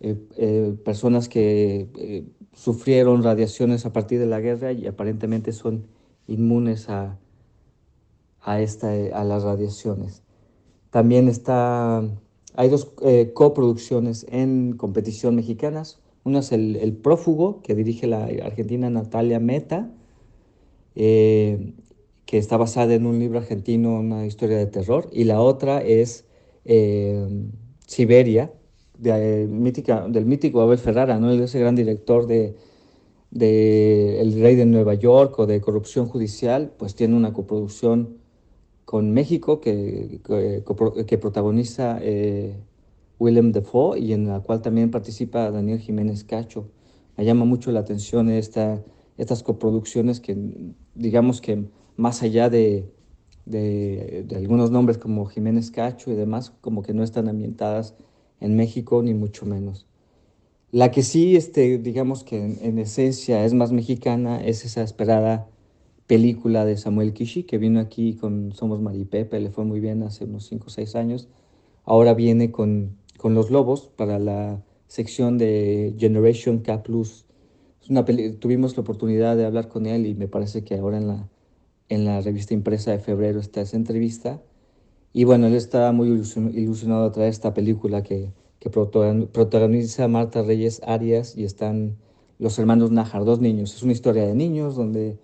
eh, eh, personas que eh, sufrieron radiaciones a partir de la guerra y aparentemente son inmunes a, a, esta, a las radiaciones. También está, hay dos coproducciones en competición mexicanas. Una es el, el, Prófugo, que dirige la argentina Natalia Meta, que está basada en un libro argentino, una historia de terror. Y la otra es Siberia, de, mítica, del mítico Abel Ferrara, ¿no? ese gran director de, de, El Rey de Nueva York o de Corrupción Judicial, pues tiene una coproducción con México que, que, que protagoniza eh, Willem Dafoe y en la cual también participa Daniel Jiménez Cacho. Me llama mucho la atención esta, estas coproducciones que, digamos que más allá de, de, de, algunos nombres como Jiménez Cacho y demás, como que no están ambientadas en México, ni mucho menos. La que sí, este, digamos que en, en, esencia es más mexicana, es esa esperada película de Samuel Kishi, que vino aquí con Somos Maripepe, le fue muy bien hace unos 5 o 6 años. Ahora viene con, con Los Lobos para la sección de Generation K. Es una tuvimos la oportunidad de hablar con él y me parece que ahora en la, en la revista impresa de febrero está esa entrevista. Y bueno, él está muy ilusionado a traer esta película que, que protagoniza Marta Reyes Arias y están los hermanos Najar, dos niños. Es una historia de niños donde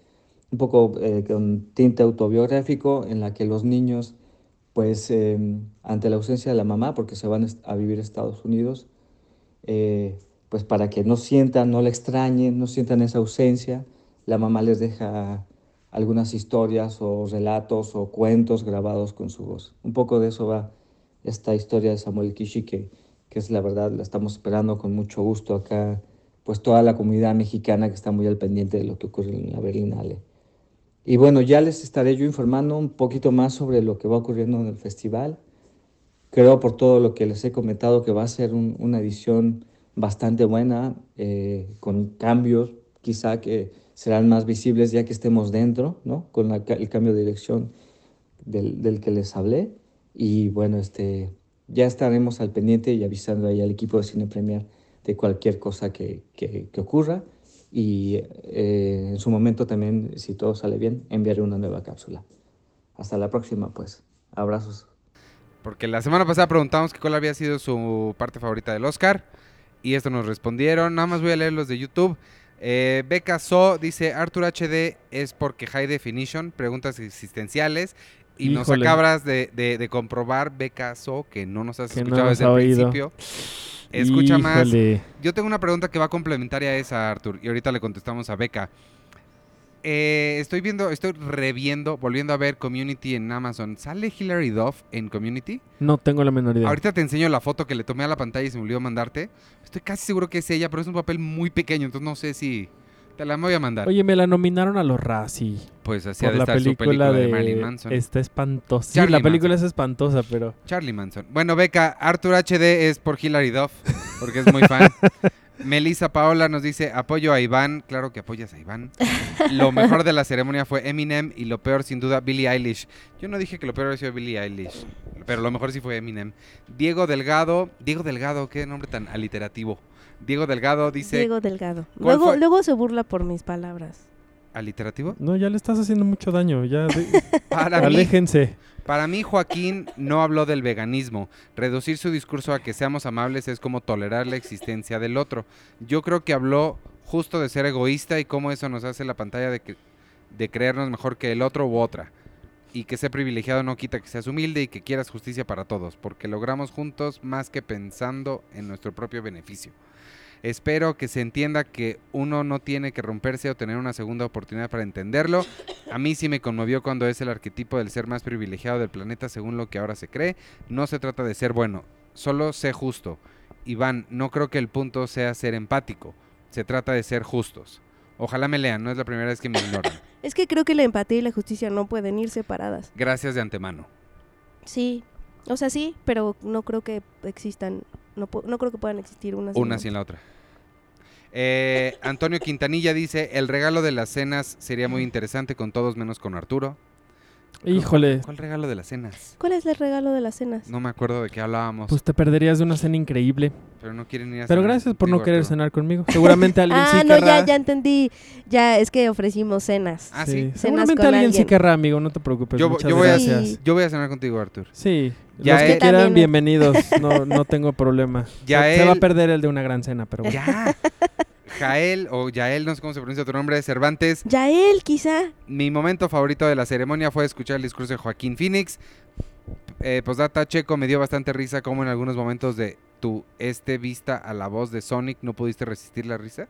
un poco eh, con tinte autobiográfico en la que los niños, pues eh, ante la ausencia de la mamá, porque se van a vivir a Estados Unidos, eh, pues para que no sientan, no la extrañen, no sientan esa ausencia, la mamá les deja algunas historias o relatos o cuentos grabados con su voz. Un poco de eso va esta historia de Samuel Kishi, que, que es la verdad, la estamos esperando con mucho gusto acá, pues toda la comunidad mexicana que está muy al pendiente de lo que ocurre en la Berlinale. Y bueno, ya les estaré yo informando un poquito más sobre lo que va ocurriendo en el festival. Creo por todo lo que les he comentado que va a ser un, una edición bastante buena, eh, con cambios quizá que serán más visibles ya que estemos dentro, ¿no? Con la, el cambio de dirección del, del, que les hablé. Y bueno, este, ya estaremos al pendiente y avisando ahí al equipo de Cine Premier de cualquier cosa que, que, que ocurra. Y eh, en su momento también, si todo sale bien, enviaré una nueva cápsula. Hasta la próxima, pues. Abrazos. Porque la semana pasada preguntamos que cuál había sido su parte favorita del Oscar. Y esto nos respondieron. Nada más voy a leer los de YouTube. Eh, Beca So dice, Arthur HD es porque High Definition, preguntas existenciales. Y Híjole. nos acabas de, de, de, comprobar, Beca So, que no nos has que escuchado no desde el oído. principio. Escucha Híjole. más. Yo tengo una pregunta que va complementaria a esa, Arthur, y ahorita le contestamos a Beca. Eh, estoy viendo, estoy reviendo, volviendo a ver Community en Amazon. ¿Sale Hilary Duff en Community? No tengo la menor idea. Ahorita te enseño la foto que le tomé a la pantalla y se me olvidó mandarte. Estoy casi seguro que es ella, pero es un papel muy pequeño, entonces no sé si te la voy a mandar. Oye, me la nominaron a los Razzie. Pues así ha por de la estar su película película de, de, Marilyn Manson. Está espantosa. Sí, la película Manson. es espantosa, pero Charlie Manson. Bueno, Beca, Arthur HD es por Hilary Duff, porque es muy fan. Melissa Paola nos dice, apoyo a Iván. Claro que apoyas a Iván. Lo mejor de la ceremonia fue Eminem y lo peor, sin duda, Billie Eilish. Yo no dije que lo peor había sido Billie Eilish, pero lo mejor sí fue Eminem. Diego Delgado. Diego Delgado, qué nombre tan aliterativo. Diego Delgado dice... Diego Delgado. ¿Cuál Luego, fue? luego se burla por mis palabras. ¿Aliterativo? No, ya le estás haciendo mucho daño. Ya de- Para mí, aléjense. Para mí, Joaquín no habló del veganismo. Reducir su discurso a que seamos amables es como tolerar la existencia del otro. Yo creo que habló justo de ser egoísta y cómo eso nos hace la pantalla de, de creernos mejor que el otro u otra. Y que ser privilegiado no quita que seas humilde y que quieras justicia para todos, porque logramos juntos más que pensando en nuestro propio beneficio. Espero que se entienda que uno no tiene que romperse o tener una segunda oportunidad para entenderlo. A mí sí me conmovió cuando es el arquetipo del ser más privilegiado del planeta según lo que ahora se cree. No se trata de ser bueno, solo sé justo. Iván, no creo que el punto sea ser empático. Se trata de ser justos. Ojalá me lean, no es la primera vez que me ignoran. Es que creo que la empatía y la justicia no pueden ir separadas. Gracias de antemano. Sí. O sea, sí, pero no creo que existan. No, no creo que puedan existir unas. Una sin la otra. Eh, Antonio Quintanilla dice, el regalo de las cenas sería muy interesante con todos menos con Arturo. Híjole, ¿Cuál regalo de las cenas? ¿Cuál es el regalo de las cenas? No me acuerdo de qué hablábamos, pues te perderías de una cena increíble. pero no quieren ir a Pero cenar gracias por no querer Arturo. cenar conmigo. Seguramente alguien ah, sí no, querrá. ya, ya entendí. Ya, es que ofrecimos cenas. Ah, sí. Seguramente con alguien sí querrá, amigo. No te preocupes. Yo- Muchas yo voy a-. Yo voy a cenar contigo, Arturo. Sí, Ya los que él- quieran, También- bienvenidos. No, no tengo problema. Ya se, se va a él- perder el de una gran cena, pero bueno. Ya. Jael o Yael, no sé cómo se pronuncia tu nombre, Cervantes. Yael, quizá. Mi momento favorito de la ceremonia fue escuchar el discurso de Joaquín Phoenix. Eh, postdata Checo me dio bastante risa como en algunos momentos de tu este vista a la voz de Sonic no pudiste resistir la risa.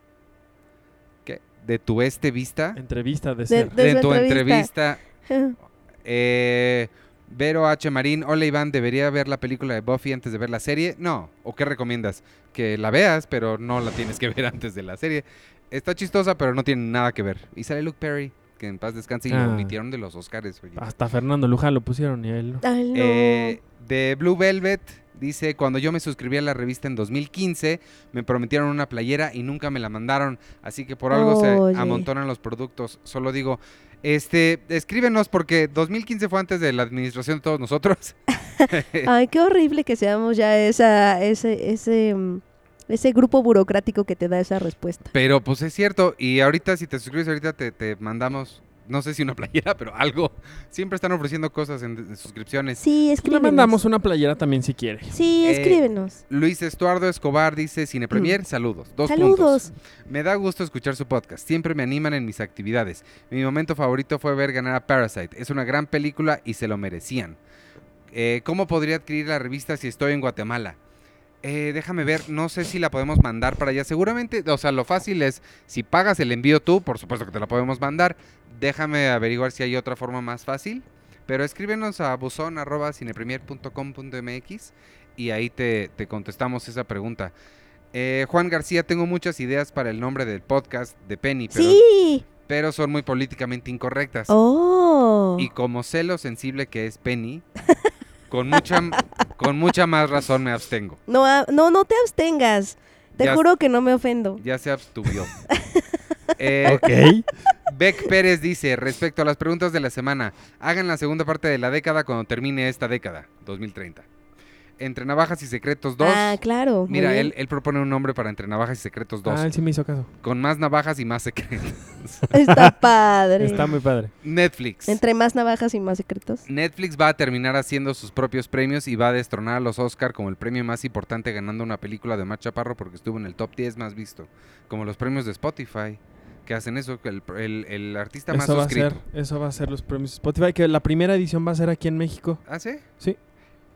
¿Qué? De tu este vista. Entrevista de De- ser. de- De tu entrevista. entrevista. Eh, Vero H. Marín, hola Iván, ¿debería ver la película de Buffy antes de ver la serie? No. ¿O qué recomiendas? Que la veas, pero no la tienes que ver antes de la serie. Está chistosa, pero no tiene nada que ver. Y sale Luke Perry, que en paz descanse y Ah. lo omitieron de los Oscars. oye. Hasta Fernando Luján lo pusieron y él. Ay, no. Eh, de Blue Velvet dice, cuando yo me suscribí a la revista en 2015, me prometieron una playera y nunca me la mandaron, así que por algo Oye. se amontonan los productos. Solo digo, este, escríbenos porque 2015 fue antes de la administración de todos nosotros. Ay, qué horrible que seamos ya esa, ese, ese, mm, ese grupo burocrático que te da esa respuesta. Pero pues es cierto, y ahorita si te suscribes ahorita te, te mandamos, no sé si una playera, pero algo. Siempre están ofreciendo cosas en, en suscripciones. Sí, Le escríbenos. mandamos una playera también si quiere. Sí, Eh, escríbenos. Luis Estuardo Escobar dice, Cine Premier, saludos. Dos Mm. Saludos. puntos. Me da gusto escuchar su podcast. Siempre me animan en mis actividades. Mi momento favorito fue ver ganar a Parasite. Es una gran película y se lo merecían. Eh, ¿Cómo podría adquirir la revista si estoy en Guatemala? Eh, déjame ver, no sé si la podemos mandar para allá. Seguramente, o sea, lo fácil es, si pagas el envío tú, por supuesto que te la podemos mandar. Déjame averiguar si hay otra forma más fácil. Pero escríbenos a buzón.cinepremier.com.mx y ahí te, te contestamos esa pregunta. Eh, Juan García, tengo muchas ideas para el nombre del podcast de Penny, pero, Sí. pero son muy políticamente incorrectas. Oh. Y como sé lo sensible que es Penny, con mucha, con mucha más razón me abstengo. No, ah, no, no te abstengas. Te Ya- juro que no me ofendo. Ya se abstuvió. Eh, Ok. Beck Pérez dice, respecto a las preguntas de la semana, hagan la segunda parte de la década cuando termine esta década, 2030. Entre Navajas y Secretos 2. Ah, claro. Mira, él, él propone un nombre para Entre Navajas y Secretos 2. Ah, él sí me hizo caso. Con más navajas y más secretos. Está padre. Está muy padre. Netflix. Entre más navajas y más secretos. Netflix va a terminar haciendo sus propios premios y va a destronar a los Oscar como el premio más importante ganando una película de Mar Chaparro porque estuvo en el top 10 más visto. Como los premios de Spotify, que hacen eso, que el, el- el artista más Eso va, a suscrito. ser, eso va a ser los premios Spotify, que la primera edición va a ser aquí en México. ¿Ah, sí? Sí.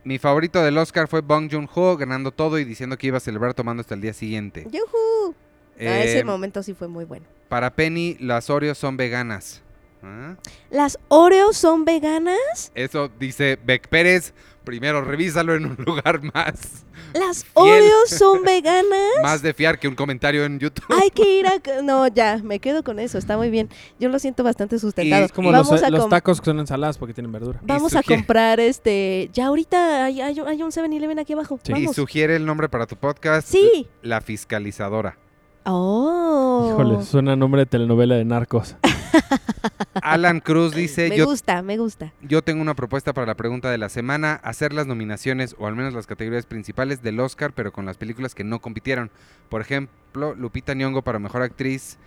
Mi favorito del Oscar fue Bong Joon-ho ganando todo y diciendo que iba a celebrar tomando hasta el día siguiente. ¡Yujú! Ah, Eh, ese momento sí fue muy bueno. para Penny, las Oreos son veganas. ¿Ah? ¿Las Oreos son veganas? Eso dice Beck Pérez. Primero revísalo en un lugar más, ¿Las. Oreos son veganas? más de fiar que un comentario en YouTube. Hay que ir a... No, ya, me quedo con eso, está muy bien. Yo lo siento bastante sustentado. Y- Es como vamos los, a los tacos que son ensaladas porque tienen verdura. Vamos a comprar este... Ya ahorita hay, hay, hay un 7-Eleven aquí abajo. Sí. Y sugiere el nombre para tu podcast. Sí. La fiscalizadora. Oh. Híjole, suena a nombre de telenovela de narcos. Alan Cruz dice, Me yo, gusta, me gusta. yo tengo una propuesta para la pregunta de la semana, hacer las nominaciones o al menos las categorías principales del Oscar, pero con las películas que no compitieron. Por ejemplo, Lupita Nyong'o para Mejor Actriz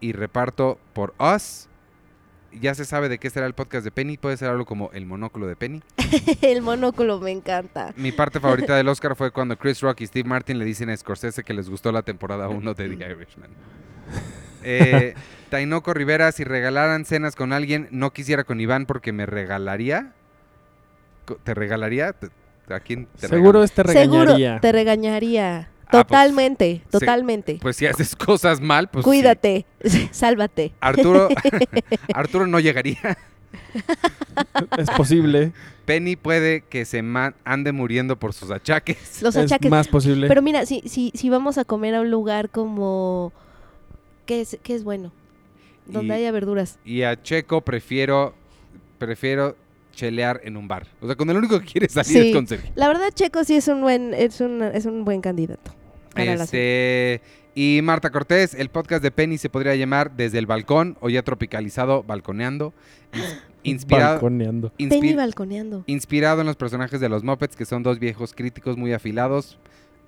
y reparto por Us. Ya se sabe de qué será el podcast de Penny. Puede ser algo como el monóculo de Penny. El monóculo me encanta. Mi parte favorita del Oscar fue cuando Chris Rock y Steve Martin le dicen a Scorsese que les gustó la temporada 1 de The Irishman. Eh, Tainoco Rivera, si regalaran cenas con alguien, no quisiera con Iván porque me regalaría. ¿Te regalaría? ¿Te- ¿A quién te Seguro regala? este Seguro regañaría. te regañaría. Pues, Totalmente, totalmente. Pues si haces cosas mal, pues. sí. Cuídate, sálvate. Arturo, Arturo no llegaría. es posible. Penny puede que se ande muriendo por sus achaques. Los es achaques. más posible. Pero mira, si, si, si vamos a comer a un lugar como... ¿Qué es, qué es bueno? Donde Y- haya verduras. Y a Checo prefiero, prefiero chelear en un bar. O sea, con el único que quiere salir Sí. es con Sergio. La verdad, Checo sí es un buen, es un, es un buen candidato. para la cena. Este, y Marta Cortés, el podcast de Penny se podría llamar Desde el Balcón o ya tropicalizado Balconeando. Ins- Inspirado, Balconeando. inspi- Penny balconeando. inspirado en los personajes de los Muppets, que son dos viejos críticos muy afilados,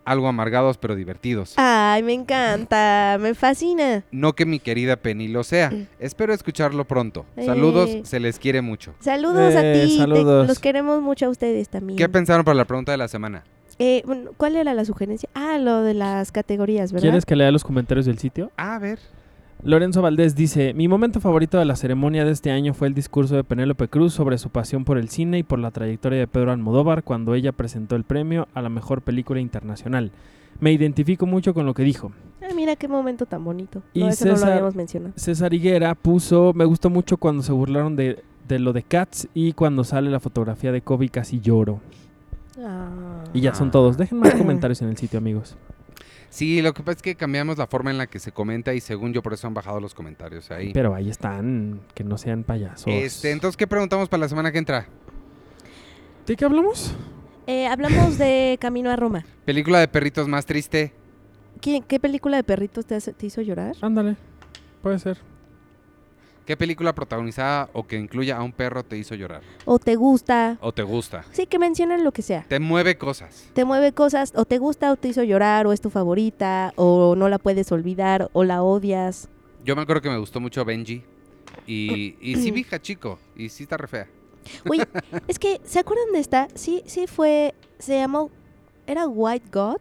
algo amargados pero divertidos. Ay, me encanta, me fascina. No que mi querida Penny lo sea. Mm. Espero escucharlo pronto. Saludos, Eh. se les quiere mucho. Saludos a Eh, ti, te- saludos. los queremos mucho a ustedes también. ¿Qué pensaron para la pregunta de la semana? Eh, bueno, ¿Cuál era la sugerencia? Ah, lo de las categorías, ¿verdad? ¿Quieres que lea los comentarios del sitio? A ver. Lorenzo Valdés dice, mi momento favorito de la ceremonia de este año fue el discurso de Penélope Cruz sobre su pasión por el cine y por la trayectoria de Pedro Almodóvar cuando ella presentó el premio a la mejor película internacional. Me identifico mucho con lo que dijo. Ah, mira qué momento tan bonito. Y No, eso no lo César- habíamos mencionado. César Higuera puso, me gustó mucho cuando se burlaron de, de lo de Cats y cuando sale la fotografía de Kobe casi lloro. Ah. Y ya son todos. Dejen más comentarios en el sitio, amigos. Sí, lo que pasa es que cambiamos la forma en la que se comenta y según yo por eso han bajado los comentarios ahí. Pero ahí están, que no sean payasos. Este, entonces, ¿qué preguntamos para la semana que entra? ¿De qué hablamos? Eh, hablamos de Camino a Roma. Película de perritos más triste. ¿Qué, qué película de perritos te, hace- te hizo llorar? Ándale, puede ser. ¿Qué película protagonizada o que incluya a un perro te hizo llorar? ¿O te gusta? ¿O te gusta? Sí, que mencionen lo que sea. Te mueve cosas. Te mueve cosas, o te gusta o te hizo llorar, o es tu favorita, o no la puedes olvidar, o la odias. Yo me acuerdo que me gustó mucho Benji. Y, y sí vi chico Y sí está re fea. Oye, es que, ¿se acuerdan de esta? Sí, sí fue, se llamó, ¿era White God?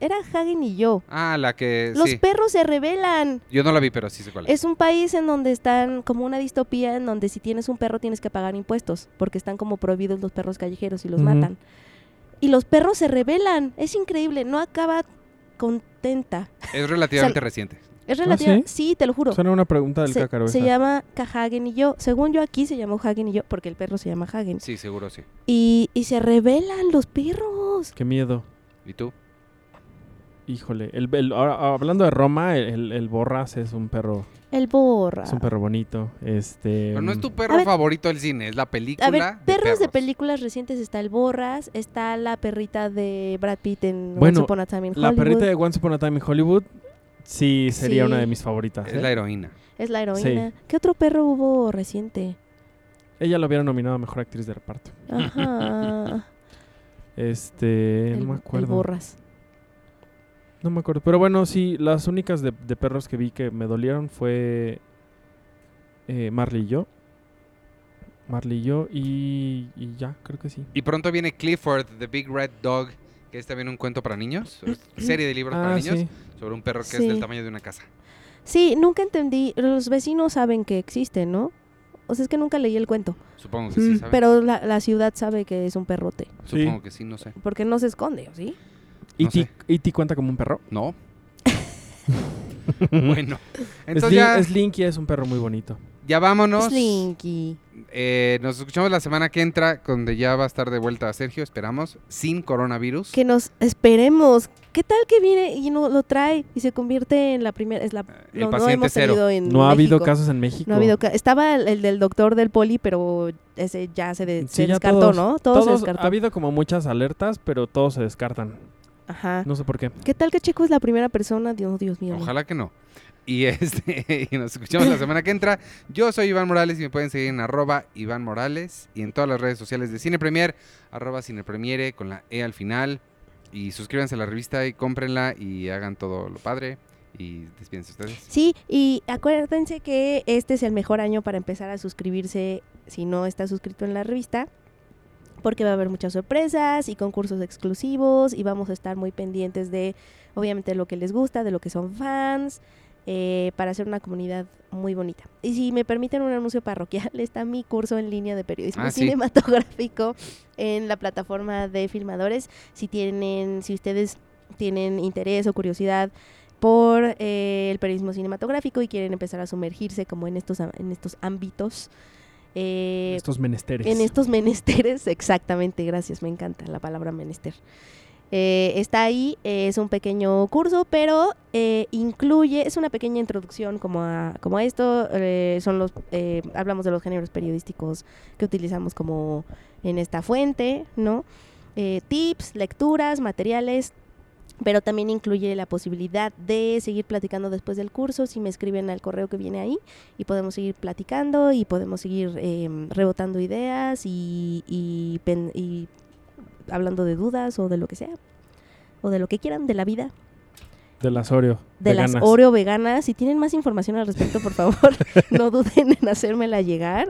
Era Hagen y yo. Ah, la que Los sí. perros se rebelan. Yo no la vi, pero sí sé cuál es. Es un país en donde están como una distopía en donde si tienes un perro tienes que pagar impuestos porque están como prohibidos los perros callejeros y los matan. Y los perros se rebelan. Es increíble. No acaba contenta. Es relativamente reciente. Es relativa. sí? sí? te lo juro. Suena una pregunta del Se, se llama Hagen y yo. Según yo aquí se llamó Hagen y yo porque el perro se llama Hagen. Sí, seguro sí. Y, y se rebelan los perros. Qué miedo. ¿Y tú? Híjole. El, el- ahora, hablando de Roma, el, el Borras es un perro. El borra. Es un perro bonito. Este. Pero no es tu mm, perro ver- favorito del cine, es la película A ver, de perros de películas recientes está el Borras, está la perrita de Brad Pitt en Bueno, Once Upon a Time in La Hollywood. perrita de Once Upon a Time in Hollywood. Sí, sería Sí. una de mis favoritas. Es ¿eh? la heroína. Es la heroína. ¿Qué otro perro hubo reciente? Ella lo hubiera nominado a mejor actriz de reparto. Ajá. Este. el, no me el acuerdo. Borras. No me acuerdo. Pero bueno, sí, las únicas de, de perros que vi que me dolieron fue eh, Marley y yo. Marley y yo y, y ya, creo que sí. Y pronto viene Clifford, The Big Red Dog, que es también un cuento para niños, serie de libros para Ah, niños, sí. sobre un perro que Sí. es del tamaño de una casa. Sí, nunca entendí. Los vecinos saben que existe, ¿no? O sea, es que nunca leí el cuento. Supongo que sí, Mm, ¿saben? Pero la, la ciudad sabe que es un perrote. Supongo Sí. que sí, no sé. Porque no se esconde, ¿o ¿sí? No ¿E.T. sé. E.T. cuenta como un perro? No. bueno, entonces Slin- ya, Slinky es un perro muy bonito. ya vámonos. Slinky. Eh, nos escuchamos la semana que entra, donde ya va a estar de vuelta Sergio, esperamos, sin coronavirus. Que nos esperemos. ¿Qué tal que viene y no lo trae y se convierte en la primera? Es la, el no, no paciente hemos cero. tenido en No ha habido México. casos en México. No ha habido ca- Estaba el, el del doctor del poli, pero ese ya se, de- Sí, se ya descartó, todos- ¿no? Todo se Todos, descartó. ha habido como muchas alertas, pero todos se descartan. Ajá. No sé por qué. ¿Qué tal que Checo es la primera persona? Dios, Dios mío. Ojalá que no. Y, este, y nos escuchamos la semana que entra. Yo soy Iván Morales y me pueden seguir en arroba Iván Morales y en todas las redes sociales de Cine Premier, arroba Cine Premiere con la E al final. Y suscríbanse a la revista y cómprenla y hagan todo lo padre. Y despídense ustedes. Sí, y acuérdense que este es el mejor año para empezar a suscribirse si no está suscrito en la revista, porque va a haber muchas sorpresas y concursos exclusivos y vamos a estar muy pendientes de, obviamente, lo que les gusta, de lo que son fans, eh, para hacer una comunidad muy bonita. Y si me permiten un anuncio parroquial, está mi curso en línea de periodismo Ah, sí. cinematográfico en la plataforma de filmadores. Si tienen, si ustedes tienen interés o curiosidad por eh, el periodismo cinematográfico y quieren empezar a sumergirse como en estos, en estos ámbitos. Eh, Estos menesteres. en estos menesteres, exactamente, gracias, me encanta la palabra menester. Eh, está ahí, eh, es un pequeño curso, pero eh, incluye, es una pequeña introducción como a, como a esto, son los, hablamos de los géneros periodísticos que utilizamos como en esta fuente, ¿no? Tips, lecturas, materiales, pero también incluye la posibilidad de seguir platicando después del curso. Si me escriben al correo que viene ahí y podemos seguir platicando y podemos seguir eh, rebotando ideas y, y, pen- y hablando de dudas o de lo que sea o de lo que quieran de la vida. De las Oreo. de veganas. las Oreo veganas. Si tienen más información al respecto por favor no duden en hacérmela llegar.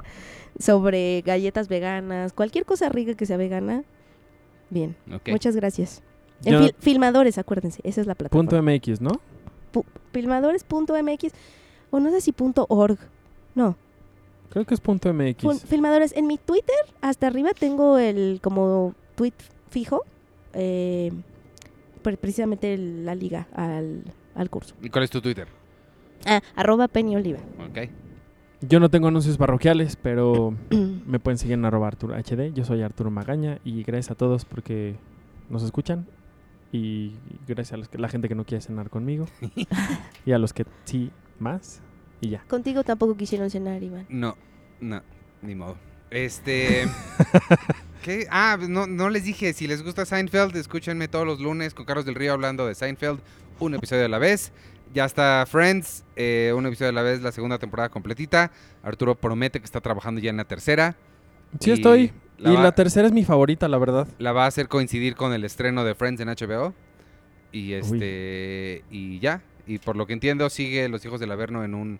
Sobre galletas veganas cualquier cosa rica que sea vegana bien. Muchas gracias en fil- filmadores acuérdense esa es la plataforma Punto MX, ¿no? Filmadores.mx o no sé si punto .org. No, Creo que es punto MX. Fun- filmadores. En mi Twitter, hasta arriba tengo el como tweet fijo, eh, pre- precisamente el- la liga al, al curso. ¿Y cuál es tu Twitter? Ah, arroba Penny Oliva. Ok. Yo no tengo anuncios parroquiales, pero me pueden seguir en arroba Arturo HD. Yo soy Arturo Magaña y gracias a todos porque nos escuchan. Y gracias a los que- la gente que no quiere cenar conmigo. y a los que sí más. Y ya. Contigo tampoco quisieron cenar, Iván. No, no, ni modo. Este. ¿Qué? Ah, no, no les dije. Si les gusta Seinfeld, escúchenme todos los lunes con Carlos del Río hablando de Seinfeld, un episodio a la vez. Ya está Friends, eh, un episodio a la vez, la segunda temporada completita. Arturo promete que está trabajando ya en la tercera. Sí Y estoy. La y va- la tercera es mi favorita, la verdad. La va a hacer coincidir con el estreno de Friends en HBO. Y este. Y ya. Y por lo que entiendo, sigue Los Hijos del Averno en un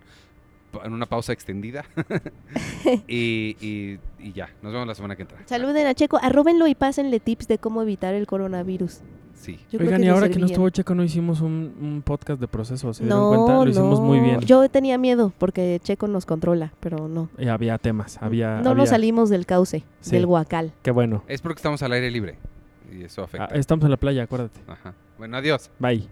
en una pausa extendida. y, y- y ya. Nos vemos la semana que entra. Saluden a Checo, arróbenlo y pásenle tips de cómo evitar el coronavirus. Sí. Yo Oigan, y ahora que no estuvo Checo, no hicimos un, un podcast de proceso. ¿Se dieron No, cuenta? Lo hicimos muy bien. Yo tenía miedo porque Checo nos controla, pero no. Y había temas. Había, no había- nos salimos del cauce, Sí. del huacal. Qué bueno. Es porque estamos al aire libre. Y eso Ah, afecta. estamos en la playa, acuérdate. Ajá. Bueno, adiós. Bye.